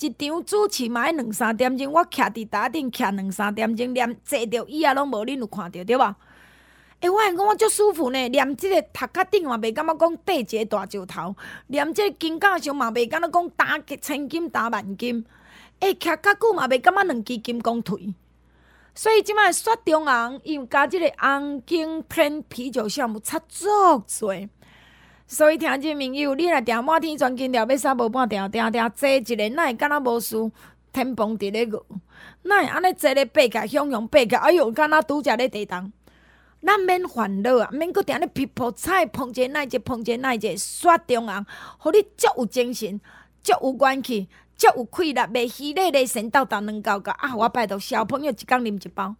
一场主持嘛，爱两三点钟，我徛伫台顶徛两三点钟，连坐着椅仔拢无，恁有看着对吧？诶、欸，我讲我足舒服呢，连即个头壳顶嘛，袂感觉讲戴一个大石头，连即个金甲上嘛，袂感觉讲打千金打万金。诶、欸，徛较久嘛，袂感觉两支金讲腿。所以即摆雪中红，伊有加即个红景天啤酒项目，差足济。所以听众朋友，你若定满天全金条，要啥无半条，定定坐一个，哪会敢若无事？天崩地裂个，哪会安尼坐咧爬起，雄雄爬起，哎哟，敢若拄则咧地动。咱免烦恼啊，免搁定咧皮泡菜，碰者耐者，碰者耐者，雪中红，互你足有精神，足有元气。足有气力，袂虚咧咧，先倒倒两沟沟啊！我拜托小朋友一工啉一包，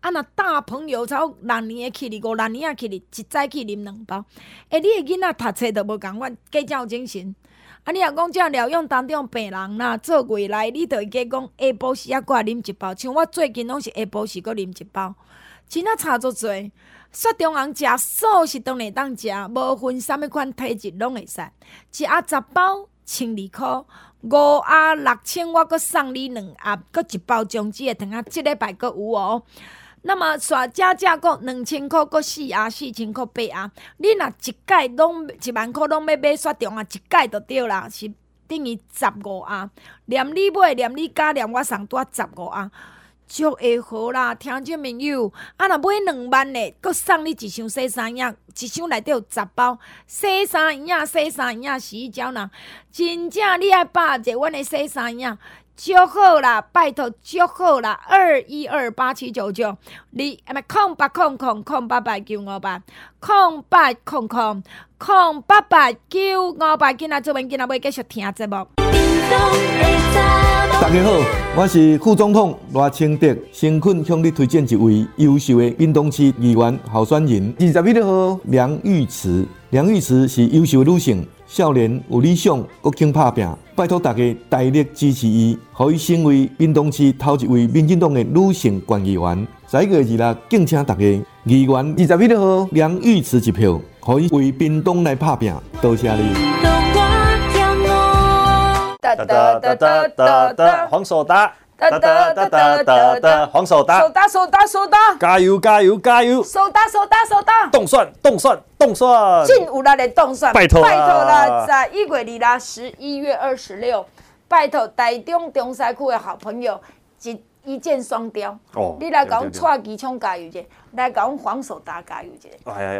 啊，若大朋友从六年诶起哩，五六年啊起哩，一早起啉两包。诶、欸，你诶囡仔读册都无共阮，加正有精神。啊，你若讲即个疗养当中病人呐，做月来你着会记讲下晡时啊，过来啉一包。像我最近拢是下晡时阁啉一包，真啊差足多。雪中红食素是当然当食，无分啥物款体质拢会使，一盒十包千二箍。五盒六千，我阁送你两盒，阁一包姜子的糖啊！即礼拜阁有哦。那么刷加价阁两千箍，阁四盒四千箍八盒。你若一盖拢一万箍，拢要买雪中红，一盖就对啦，是等于十五盒。连你买，连你加，连我送多十五盒。足会好啦，听众朋友，啊，若买两万的，阁送你一箱洗衫液，一箱内底有十包。洗衫液，洗衫液洗衣胶囊，真正你爱把握阮的洗衫液，足好啦，拜托足好啦，二一二八七九九，你啊，咪空八空空空八八九五八，空八空空空八八九五八，今仔做文，今仔要继续听节目。大家好，我是副总统赖清德，诚恳向你推荐一位优秀的滨东市议员候选人，二十一号梁玉慈。梁玉慈是优秀的女性，少年有理想，国肯打拼，拜托大家大力支持伊，可以成为滨东市头一位民进党的女性县议员。十一月二日，敬请大家议员二十一号梁玉慈一票，可以为滨东来打拼，多谢你。哒哒哒哒哒哒，黄守达。哒哒哒哒哒哒，黄手打，手打手打手打，加油加油加油，手打手打手打，动算动算动算，进有力的动算，拜托拜托啦，在一月里啦，十一月二十六，拜托台中中西区的好朋友一一箭双雕，哦，你来甲阮蔡机枪加油者，来搞黄手达加油者，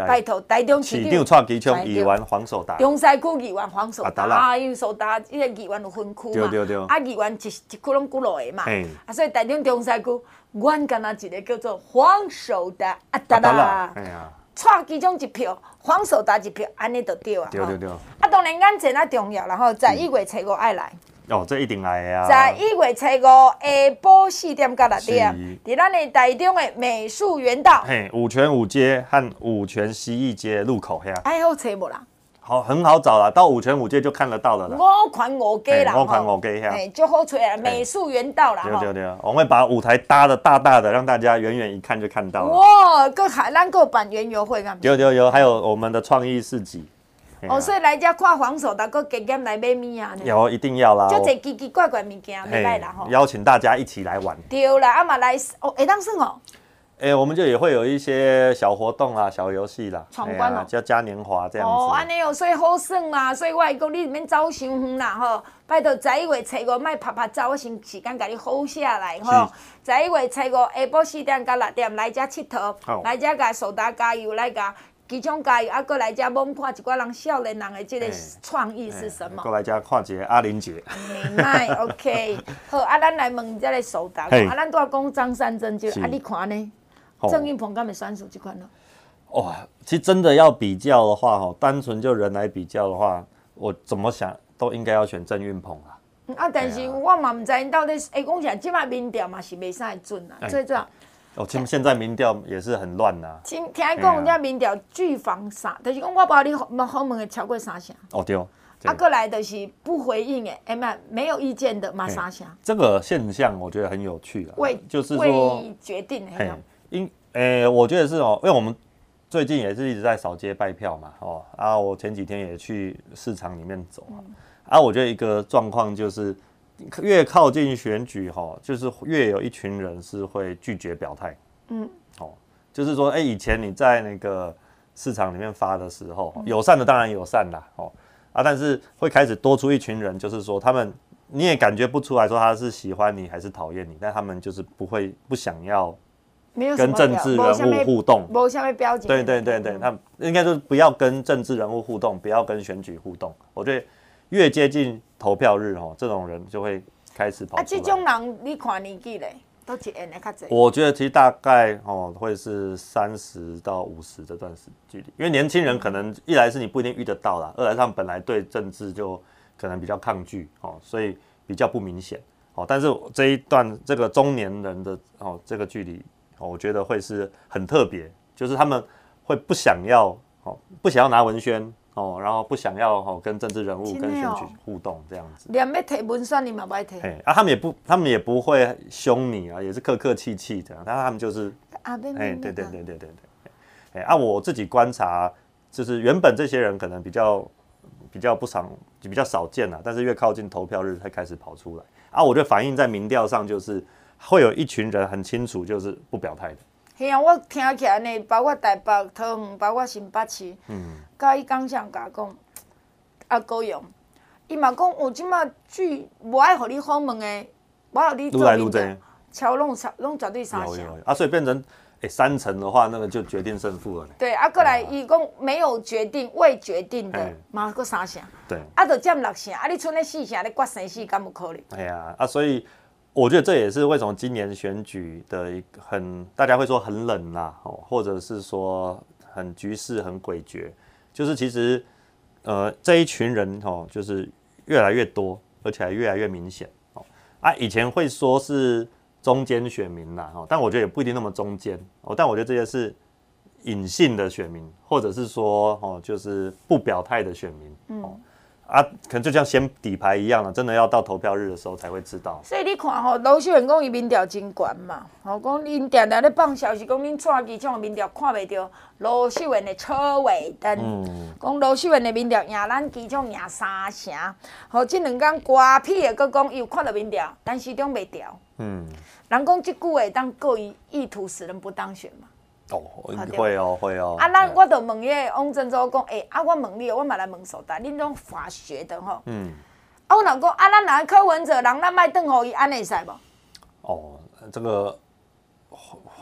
拜托台中市长。蔡机枪议员黄手达，中西区议员黄手搭，啊，因为守达伊个议员有分区嘛，对对对，啊，议员一一区拢几落个嘛，啊，所以台中中西区，阮干那一个叫做黄手达，啊，达啦，哎呀，蔡机枪一票，黄手达一票，安尼就对啊，对对对，啊，当然眼前啊重要，然后在一月初五爱来。哦，这一定来呀！在一月初五下晡四点到六点，在咱的台中的美术园道，嘿，五泉五街和五泉西一街路口遐，还好找无啦？好，很好找啦，到五泉五街就看得到了啦。五款五街啦，五款五街遐，就好找啦！美术园道啦，对对对，我们会把舞台搭的大大的，让大家远远一看就看到了。哇，个海南个办园游会干？有有有，还有我们的创意市集。哦，所以来遮看黄手达，搁加减来买物啊？有，一定要啦！就这奇奇怪怪物件，没来啦吼。邀请大家一起来玩。对啦，啊嘛来哦，会当算哦。哎，我们就也会有一些小活动啦、小游戏啦，闯关哦，叫嘉年华这样子。哦，安尼哦，所以好耍嘛，所以我会讲你免走伤远啦吼。拜托，十一月初五莫拍拍照，我先时间给你好下来吼。十一月初五下晡四点到六点来遮佚佗，来遮甲手搭加油来个。机枪加油，啊，过来遮摸看一寡人少年人的这个创意是什么？过来遮看一个阿玲姐。明白，OK。好，啊，咱来问这个手搭，啊，咱都要讲张善政就，啊，你看呢？郑云鹏敢会选手这款呢？哇，其实真的要比较的话，吼，单纯就人来比较的话，我怎么想都应该要选郑运鹏啊。啊，但是我嘛唔知因到底，哎，讲起来，即摆民调嘛是袂使准啊，最主要。哦，现现在民调也是很乱呐。听听讲，人家民调拒访三，就是讲我把你访问的超过三成。哦对。啊，过来的是不回应诶，哎嘛，没有意见的嘛三成。这个现象我觉得很有趣啊。未就是说决定。嘿，因诶，我觉得是哦，因为我们最近也是一直在扫街拜票嘛，哦，啊，我前几天也去市场里面走啊，啊，我觉得一个状况就是。越靠近选举哈，就是越有一群人是会拒绝表态。嗯，哦，就是说，哎，以前你在那个市场里面发的时候，友善的当然友善啦，哦啊，但是会开始多出一群人，就是说他们你也感觉不出来说他是喜欢你还是讨厌你，但他们就是不会不想要跟政治人物互动。对对对对，他们应该就是不要跟政治人物互动，不要跟选举互动。我觉得越接近。投票日哦，这种人就会开始跑。啊，这种人你看年纪嘞，都是演的较侪？我觉得其实大概哦，会是三十到五十这段时距离，因为年轻人可能一来是你不一定遇得到啦，二来他们本来对政治就可能比较抗拒哦，所以比较不明显哦。但是这一段这个中年人的哦，这个距离哦，我觉得会是很特别，就是他们会不想要哦，不想要拿文宣。哦，然后不想要哦跟政治人物跟选举互动这样子，连要提文宣你嘛不爱提，哎啊他们也不他们也不会凶你啊，也是客客气气的，但是他们就是哎对对对对对对，哎按我自己观察，就是原本这些人可能比较比较不常比较少见了，但是越靠近投票日才开始跑出来啊，我觉得反映在民调上就是会有一群人很清楚就是不表态的。是啊，我听起来呢，包括台北、桃园，包括新北市，嗯，甲伊讲啥甲讲，啊高阳，伊嘛讲有即马剧无爱互你访问诶，无爱互你做面的，超拢超拢绝对三成。啊，所以变成诶、欸、三成的话，那个就决定胜负了。对，啊，过来伊讲没有决定、未决定的，嘛搁三成。对，啊，就占六成，啊，你剩咧四成，你决生死敢有可能？哎呀，啊，所以。我觉得这也是为什么今年选举的一个很，大家会说很冷啦，哦，或者是说很局势很诡谲，就是其实，呃，这一群人哦，就是越来越多，而且还越来越明显哦。啊，以前会说是中间选民啦，哦，但我觉得也不一定那么中间哦。但我觉得这些是隐性的选民，或者是说哦，就是不表态的选民，哦。啊，可能就像掀底牌一样了，真的要到投票日的时候才会知道。所以你看吼，卢秀燕讲伊民调真悬嘛，吼讲因定定咧放消息，讲恁蔡基昌民调看袂着卢秀燕的车尾灯，讲卢秀燕的民调赢咱基昌赢三成，吼，这两天瓜皮的阁讲伊有看到民调，但始终袂调。嗯，人讲即句话当故意意图使人不当选嘛。哦，会哦，会哦。啊，咱我着问迄个王振洲讲，诶，啊，我问你，我嘛来问苏达，恁种法学的吼。嗯。啊，我老讲，啊，咱若柯文哲人，咱卖邓互伊安尼使无？哦，这个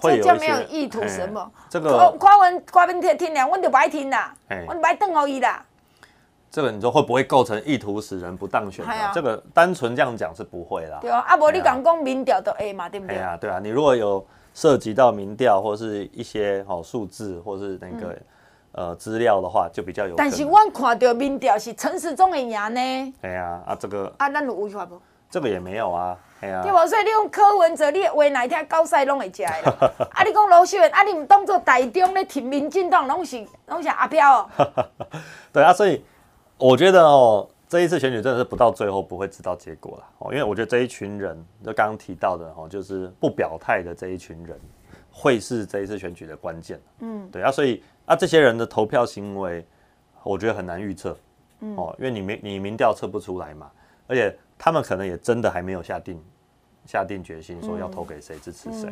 会有这叫没有意图什么？这个柯文柯文听听了，我就不爱听啦，我就不爱邓互伊啦。这个你说会不会构成意图使人不当选？这个单纯这样讲是不会啦。对啊，啊，无你讲讲民调都会嘛，对不对？对啊，对啊，你如果有。涉及到民调或是一些好数字或是那个、嗯、呃资料的话，就比较有。但是我看到民调是陈时中的赢呢。哎呀啊，这个啊，咱有违法不？这个也没有啊，哎呀。对不？所以你用柯文哲，你话哪一天高赛拢会吃的。啊，你讲卢秀燕，啊，你唔当做台中咧挺民进党，拢是拢是阿飘哦。对啊，所以我觉得哦。这一次选举真的是不到最后不会知道结果了哦，因为我觉得这一群人，就刚刚提到的哦，就是不表态的这一群人，会是这一次选举的关键。嗯，对啊，所以啊，这些人的投票行为，我觉得很难预测。嗯哦，因为你民你民调测不出来嘛，而且他们可能也真的还没有下定。下定决心说要投给谁，支持谁，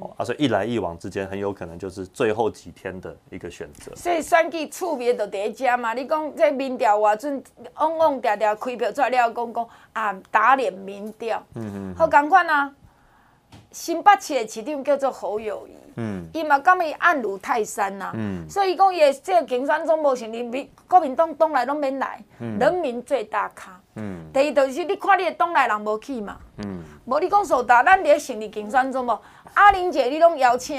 哦，啊，所以一来一往之间，很有可能就是最后几天的一个选择。所以选举趣味就第一家嘛，你讲这民调哇，阵嗡嗡调调开票出来了，讲讲啊打脸民调，嗯嗯，好同款啊。新北市的市长叫做侯友谊，嗯，伊嘛讲伊暗如泰山呐，嗯，所以讲伊的这个竞选总部成立民国民党党来拢免来，嗯，人民最大咖，嗯，第二就是你看你的党内人无去嘛，嗯，无你讲说大，咱伫咧成立竞选中无，阿玲姐你拢邀请，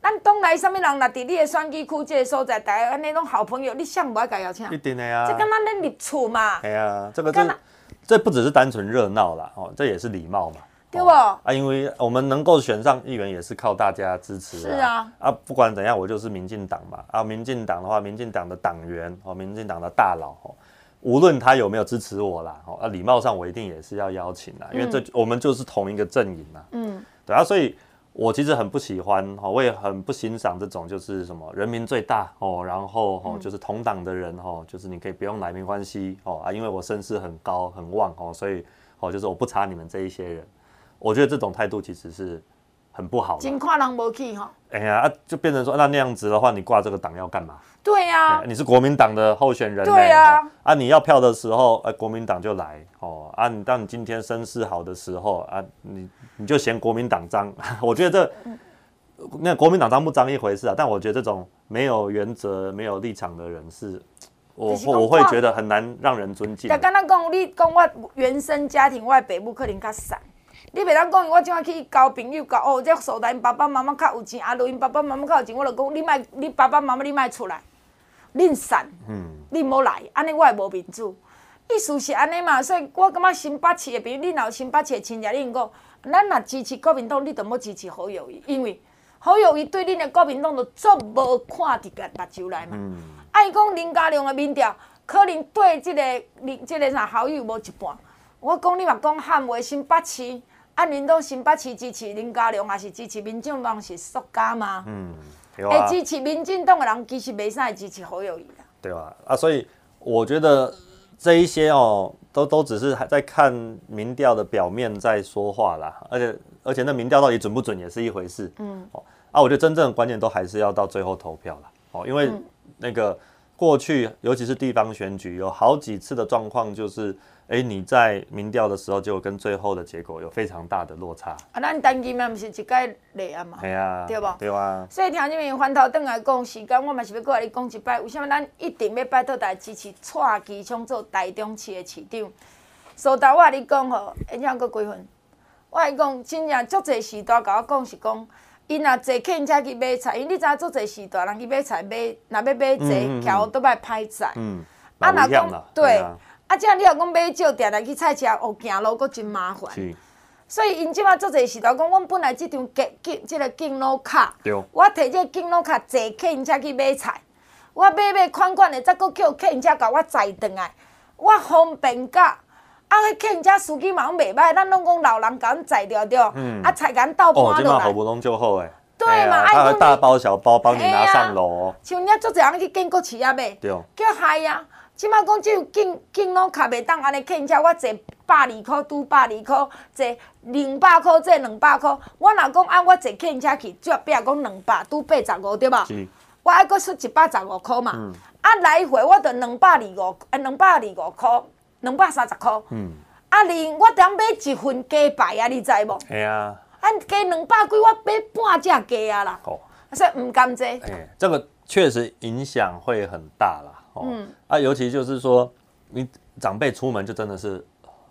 咱党内啥物人若伫你的选举区这个所在，大家安尼拢好朋友，你想无爱甲邀请？一定的啊，这敢若咧立厝嘛？系啊，这个这这不只是单纯热闹啦，哦，这也是礼貌嘛。对不？啊，因为我们能够选上议员也是靠大家支持啊。是啊。啊，不管怎样，我就是民进党嘛。啊，民进党的话，民进党的党员哦，民进党的大佬哦，无论他有没有支持我啦，哦，啊，礼貌上我一定也是要邀请啦，因为这我们就是同一个阵营嘛。嗯。对啊，所以我其实很不喜欢哦，我也很不欣赏这种就是什么人民最大哦，然后哦就是同党的人哦，就是你可以不用来没关系哦啊，因为我身势很高很旺哦，所以哦就是我不差你们这一些人。我觉得这种态度其实是很不好的。真看人无去哈。哎呀啊，就变成说，那那样子的话，你挂这个党要干嘛？对呀、啊，你是国民党的候选人。对呀、啊。啊，你要票的时候，哎，国民党就来哦。啊，你当你今天声势好的时候啊，你你就嫌国民党脏。我觉得这那国民党脏不脏一回事啊，但我觉得这种没有原则、没有立场的人是，我我会觉得很难让人尊敬。就刚刚讲你讲我原生家庭，我北部可能较散。你袂当讲，我怎啊去交朋友交哦？这所在因爸爸妈妈较有钱，啊，因爸爸妈妈较有钱，我就讲你莫，你爸爸妈妈你莫出来，恁散，嗯，你莫来，安尼我会无面子。意思是安尼嘛，所以我感觉新北市的，比如你若有新北市的亲戚，你讲，咱若支持国民党，你著要支持侯友宜，因为侯友宜对恁的国民党都足无看伫个目睭内嘛。啊，伊讲林佳龙的民调，可能对即个林这个啥好友无一半。我讲你嘛讲捍卫新北市。啊，恁都新北市支持林佳龙，还是支持民进党是塑胶吗？嗯，对啊。支持民进党的人，其实袂使支持侯友谊啊。对吧？啊，所以我觉得这一些哦，都都只是还在看民调的表面在说话啦，而且而且那民调到底准不准也是一回事。嗯。哦，啊，我觉得真正的关键都还是要到最后投票了。哦，因为那个过去，尤其是地方选举，有好几次的状况就是。哎，你在民调的时候就跟最后的结果有非常大的落差。啊，咱单机嘛，不是一届累啊嘛。系啊，对不？对啊。所以听你们翻头转来讲时间，我嘛是要过来你讲一摆，为什么咱一定要拜托大家支持蔡其昌做台中市的市长？所以我你讲吼，会听过几分？我来讲，真正足侪时代甲我讲是讲，因若坐客车去买菜，因你知影足侪时代人去买菜买，若要买侪，桥都歹歹载。嗯。啊，若讲对。啊，这样你若讲买少，定定去菜市哦，行路阁真麻烦。是。所以因即马做侪时头讲，阮本来即张敬敬即个敬老卡，对我摕即个敬老卡坐客人车去买菜，我买买款款的，再阁叫客人车甲我载转来。我方便甲。啊，迄客人家司机嘛袂歹，咱拢讲老人甲阮载着着，啊，才敢倒搬落来。哦，服务拢就好诶。对嘛，他会大包小包帮你拿上楼。像遐足侪人去建国市啊买，叫嗨啊！即马讲只有建建拢卡袂当安尼客车，我坐百二箍，拄百二箍，坐两百箍，坐两百箍。我若讲啊，我坐客人家去，最后讲两百，拄八十五对吧？我爱搁出一百十五箍嘛，嗯、啊来回我着两百二五，呃两百二五箍。两百三十块，嗯，啊，连我当买一份鸡排啊，你知无？系啊，啊，鸡两百几，我买半只鸡啊啦，哦，所以唔甘这。哎，这个确实影响会很大啦，哦，嗯，啊，尤其就是说，你长辈出门就真的是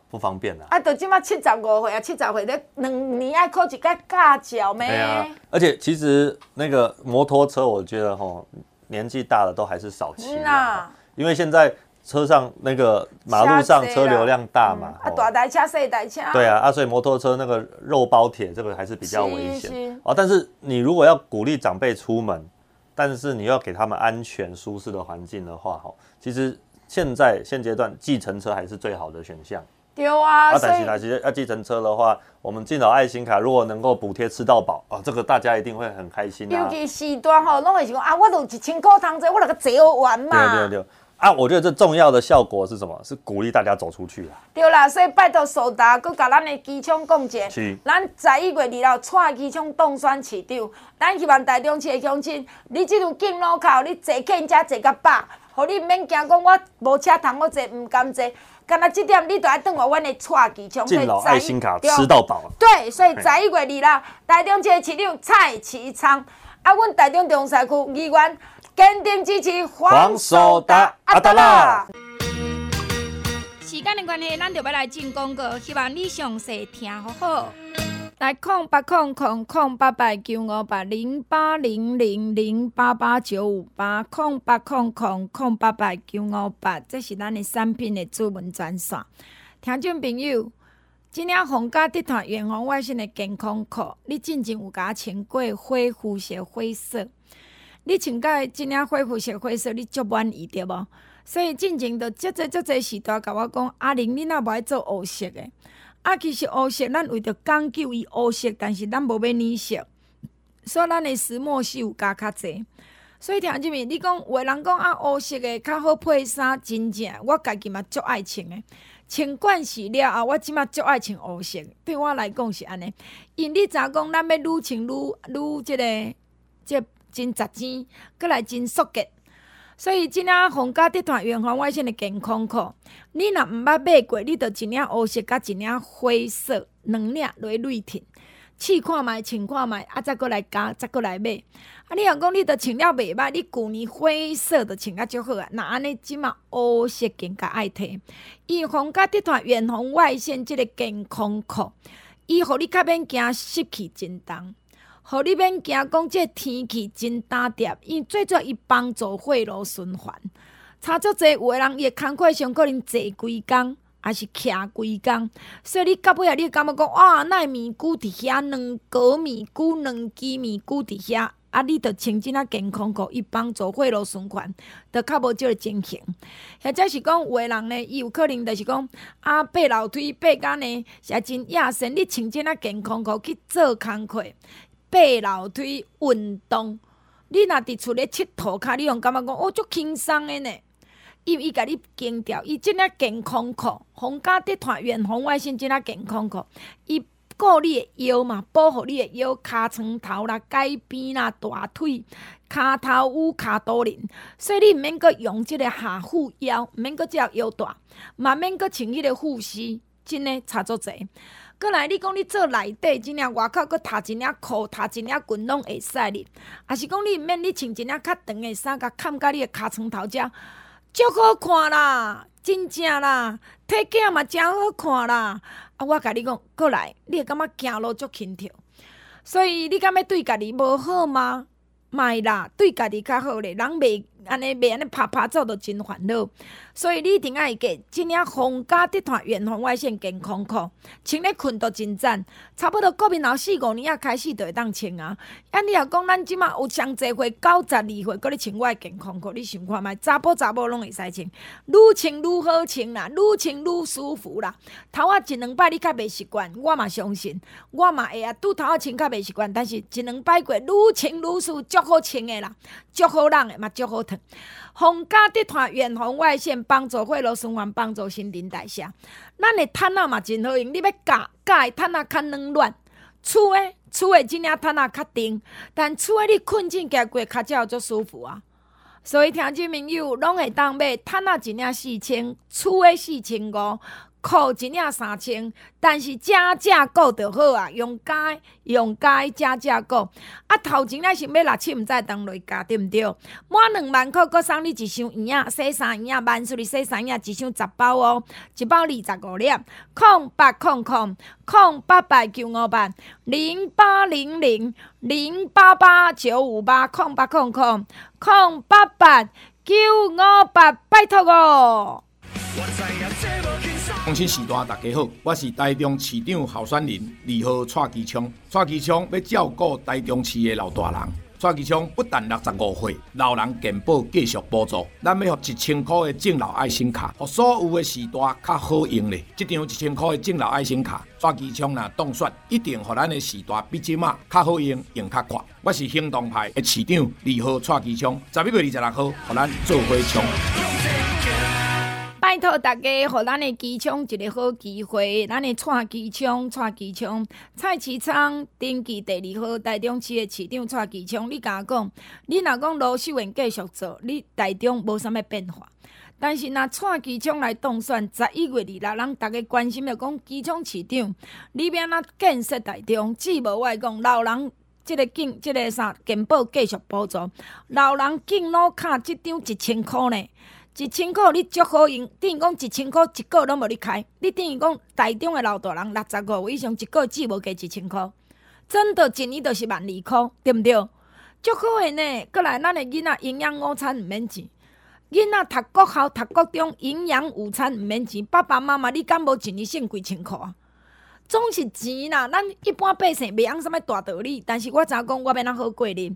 不方便啦。啊，到即马七十五岁啊，七十岁咧，两年爱考一个驾照咩？对啊，而且其实那个摩托车，我觉得吼，年纪大了都还是少骑啊，因为现在。车上那个马路上车流量大嘛，啊大台车小台车，对啊，啊所以摩托车那个肉包铁这个还是比较危险哦。但是你如果要鼓励长辈出门，但是你要给他们安全舒适的环境的话，哈，其实现在现阶段计程车还是最好的选项。丢啊，但是其实要计程车的话，我们进到爱心卡如果能够补贴吃到饱啊，这个大家一定会很开心啊。尤其时段吼，拢会想啊，我都一千块通坐，我那个坐完嘛。对对对。啊，我觉得这重要的效果是什么？是鼓励大家走出去啦。对啦，所以拜托苏达，佮甲咱的机场讲者，是咱十一月二号带机场当选市长，咱希望台中市的乡亲，你即条近路口，你坐客车坐甲饱，互你毋免惊讲我无车通我坐，毋甘坐，干那即点你都要等我，阮的蔡机枪。敬老爱心卡吃到饱。对，所以十一月二号，台中市的市长蔡其昌，啊，阮台中中西区议员。坚定支持黄守达阿达啦！时间的关系，咱就要来进广告，希望你详细听好好。来空八空空空八八九五八零八零零零八八九五八空八空空空八八九五八，这是咱的产品的主文专线。听众朋友，今天皇家集团远红外线的健康课，你进前有甲穿过灰护色灰色。你穿甲即领灰肤色灰色，你足满意对无？所以进前着足侪足侪时代甲我讲，阿玲你若无爱做乌色诶。啊，其实乌色咱为着讲究伊乌色，但是咱无要染色，所以咱诶石墨烯有加较侪。所以听即面，你讲有诶人讲啊乌色诶较好配衫，真正我家己嘛足爱穿诶。穿惯势了后，我即马足爱穿乌色，对我来讲是安尼。因你知影讲，咱要愈穿愈愈即个即。这个真值钱，阁来真速洁，所以即领皇家集团远红外线的健康裤，你若毋捌买过，你着一领乌色甲一领灰色两领落铝挺，试看觅，穿看觅，啊，再阁来加，再阁来买。啊，你若讲你着穿了袂歹，你旧年灰色着穿甲足好啊，那安尼即马乌色更加爱摕。伊皇家集团远红外线即个健康裤，伊互你较免惊湿气真重。互你免惊讲，即天气真干燥，因最主要伊帮助血路循环。差足济有诶人伊诶工课上可能坐规工，还是徛规工，所以你到尾啊，你会感觉讲哇，那面具伫遐，两高面具，两支面具伫遐，啊，你着穿即仔健康裤，伊帮助血路循环，着较无即个情形。或者是讲有诶人呢，伊有可能着是讲啊，爬楼梯爬甲呢，是真野生，你穿即仔健康裤去做工课。爬楼梯运动，你若伫厝咧佚佗骹，你用感觉讲哦，足轻松诶呢？因为伊甲你强调，伊即领健康裤，皇家集团远红外线即领健康裤，伊顾你诶腰嘛，保护你诶腰，尻川头啦、改边啦、大腿、骹头有骹肚仁，所以你毋免阁用即个下护腰，毋免阁只腰带，嘛免阁穿迄个护膝，真诶差足济。过来，你讲你做内底，真领外口阁搭一领裤，搭一领裙拢会使哩。啊是讲你毋免你穿一领较长诶衫，甲盖甲你诶尻川头遮，足好看啦，真正啦，体格嘛真好看啦。啊，我甲你讲，过来，你会感觉行路足轻佻。所以你敢要对家己无好吗？卖啦，对家己较好咧，人袂安尼袂安尼拍拍走，都真烦恼。所以你一定爱加即领皇家集团远红外线健康裤，穿咧困都真赞。差不多国民老四五年啊开始就会当穿啊。啊你若讲咱即马有上侪岁九十二岁，搁咧穿我诶健康裤，你想看觅？查甫查某拢会使穿，愈穿愈好穿啦，愈穿愈舒服啦。头仔一两摆你较袂习惯，我嘛相信，我嘛会啊。拄头仔穿较袂习惯，但是一两摆过，愈穿愈舒服，足好穿诶啦，足好人诶嘛，足好脱。皇家集团远红外线帮助血液循环，帮助新陈代谢。咱的毯仔嘛真好用，你要加加的毯仔较软软，厝诶厝的真领毯仔较硬，但厝诶你困进去过较才足舒服啊。所以听众朋友拢会当买毯仔一领四千，厝诶四千五。扣一领三千，但是加价购就好啊，用该用加加价购。啊，头前咱是买六千，毋知当落价对毋对？满两万块，阁送你一箱营养，洗衫营养，万岁哩洗衫营养，一箱十包哦，一包二十五粒。空八空空空八八九五八零八零零零八八九五八空八空空空八八九五八，拜托哦。乡亲时代大家好，我是台中市长候选人二号蔡其昌。蔡其昌要照顾台中市的老大人。蔡其昌不但六十五岁，老人健保继续补助，咱要予一千块的敬老爱心卡，给所有的时代较好用咧。这张一千块的敬老爱心卡，蔡其昌若当选，一定给咱的时代比即马较好用，用较快。我是行动派的市长二号蔡其昌，十一月二十六号，给咱做伙冲。拜托大家，互咱的机场一个好机会。咱的蔡机场，蔡机场，蔡其昌登记第二号台中市的市长蔡机场。你甲我讲，你若讲罗秀燕继续做，你台中无啥物变化。但是若蔡机场来当选，十一月二日，人大家关心的讲，机场市长，你要安怎建设台中？只无我讲，老人即个健，即、这个啥健保继续补助，老人敬老卡即张一千箍呢？一千块你足好用，等于讲一千块一个拢无你开，你等于讲台中的老大人六十五岁以上一个只无加一千块，真的一年就是万二块，对毋对？足好诶呢，过来咱的囡仔营养午餐毋免钱，囡仔读国校读国中营养午餐毋免钱，爸爸妈妈你敢无一年省几千块啊？总是钱啦，咱一般百姓袂晓啥物大道理，但是我知影讲我要哪好过日。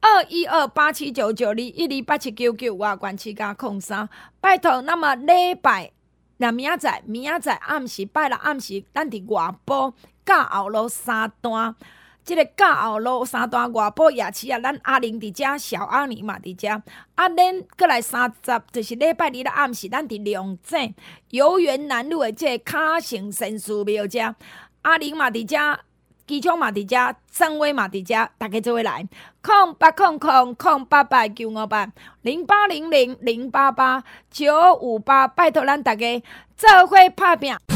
二一二八七九九二一二八七九九外关七加空三，拜托。那么礼拜那明仔载明仔载暗时拜六暗时，咱伫外埔甲后路三单，即、这个甲后路三段外埔夜市啊，咱阿玲伫遮，小阿玲嘛伫遮，啊，恁过来三十就是礼拜日的暗时，咱伫龙井游园南路的即个卡城神寺庙遮，阿玲嘛伫遮。机枪马迪加，正威马迪加，大家做位来，空八空空空八八九五八零八零零零八八九五八，拜托咱大家做伙拍拼。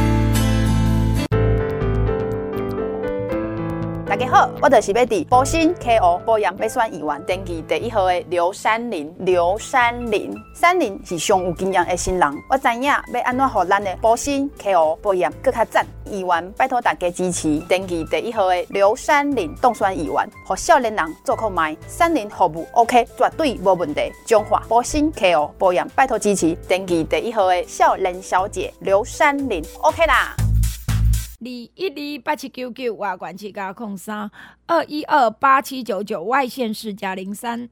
家好，我就是要伫埔心 KO 保养要选议员登记第一号的刘山林。刘山林，山林是上有经验的新人。我知影要安怎让咱的埔心 KO 保养更较赞。议员拜托大家支持登记第一号的刘山林当选议员，和少年人做口卖。山林服务 OK，绝对无问题。中华埔心 KO 保养拜托支持登记第一号的少林小姐刘山林 OK 啦。二一二八七九九外关七加空三二一二八七九九外线市加零三。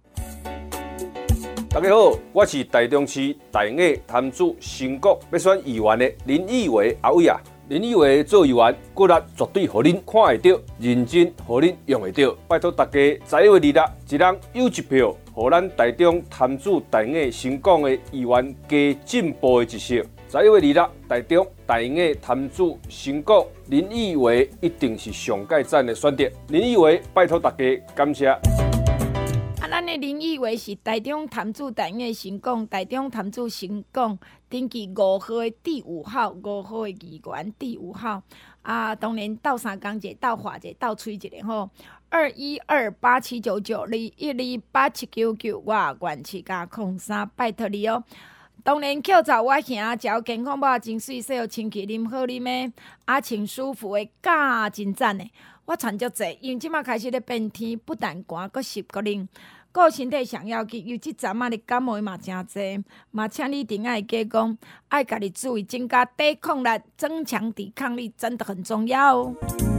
大家好，我是台中市大雅潭子新国要选议员的林义伟阿伟啊。林义伟做议员，骨力绝对互恁看会到，认真互恁用会到。拜托大家十一月二日，一人有一票，互咱台中潭子大雅新港的议员加进步的一些。十一月二日，台中大雅潭子新港林义维一定是上届赞的选择。林义维，拜托大家感谢。啊，咱的林义伟是台中潭子大院新港，台中潭子新港登记五号的第五号，五号的议员第五号。啊，当然斗三工者，斗画一个，斗吹一个吼。二一二八七九九二一二八七九九，我愿起加空三，拜托你哦。当然，口罩我行，只要健康吧，真水洗，清气啉好啉的，啊，穿舒服的，加真赞诶。我穿足济，因为即马开始咧变天，不但寒，阁湿阁冷，顾身体上要紧。尤其昨仔日感冒嘛诚济，嘛请你顶爱加讲，爱家己注意，增加抵抗力，增强抵抗力，真的很重要哦。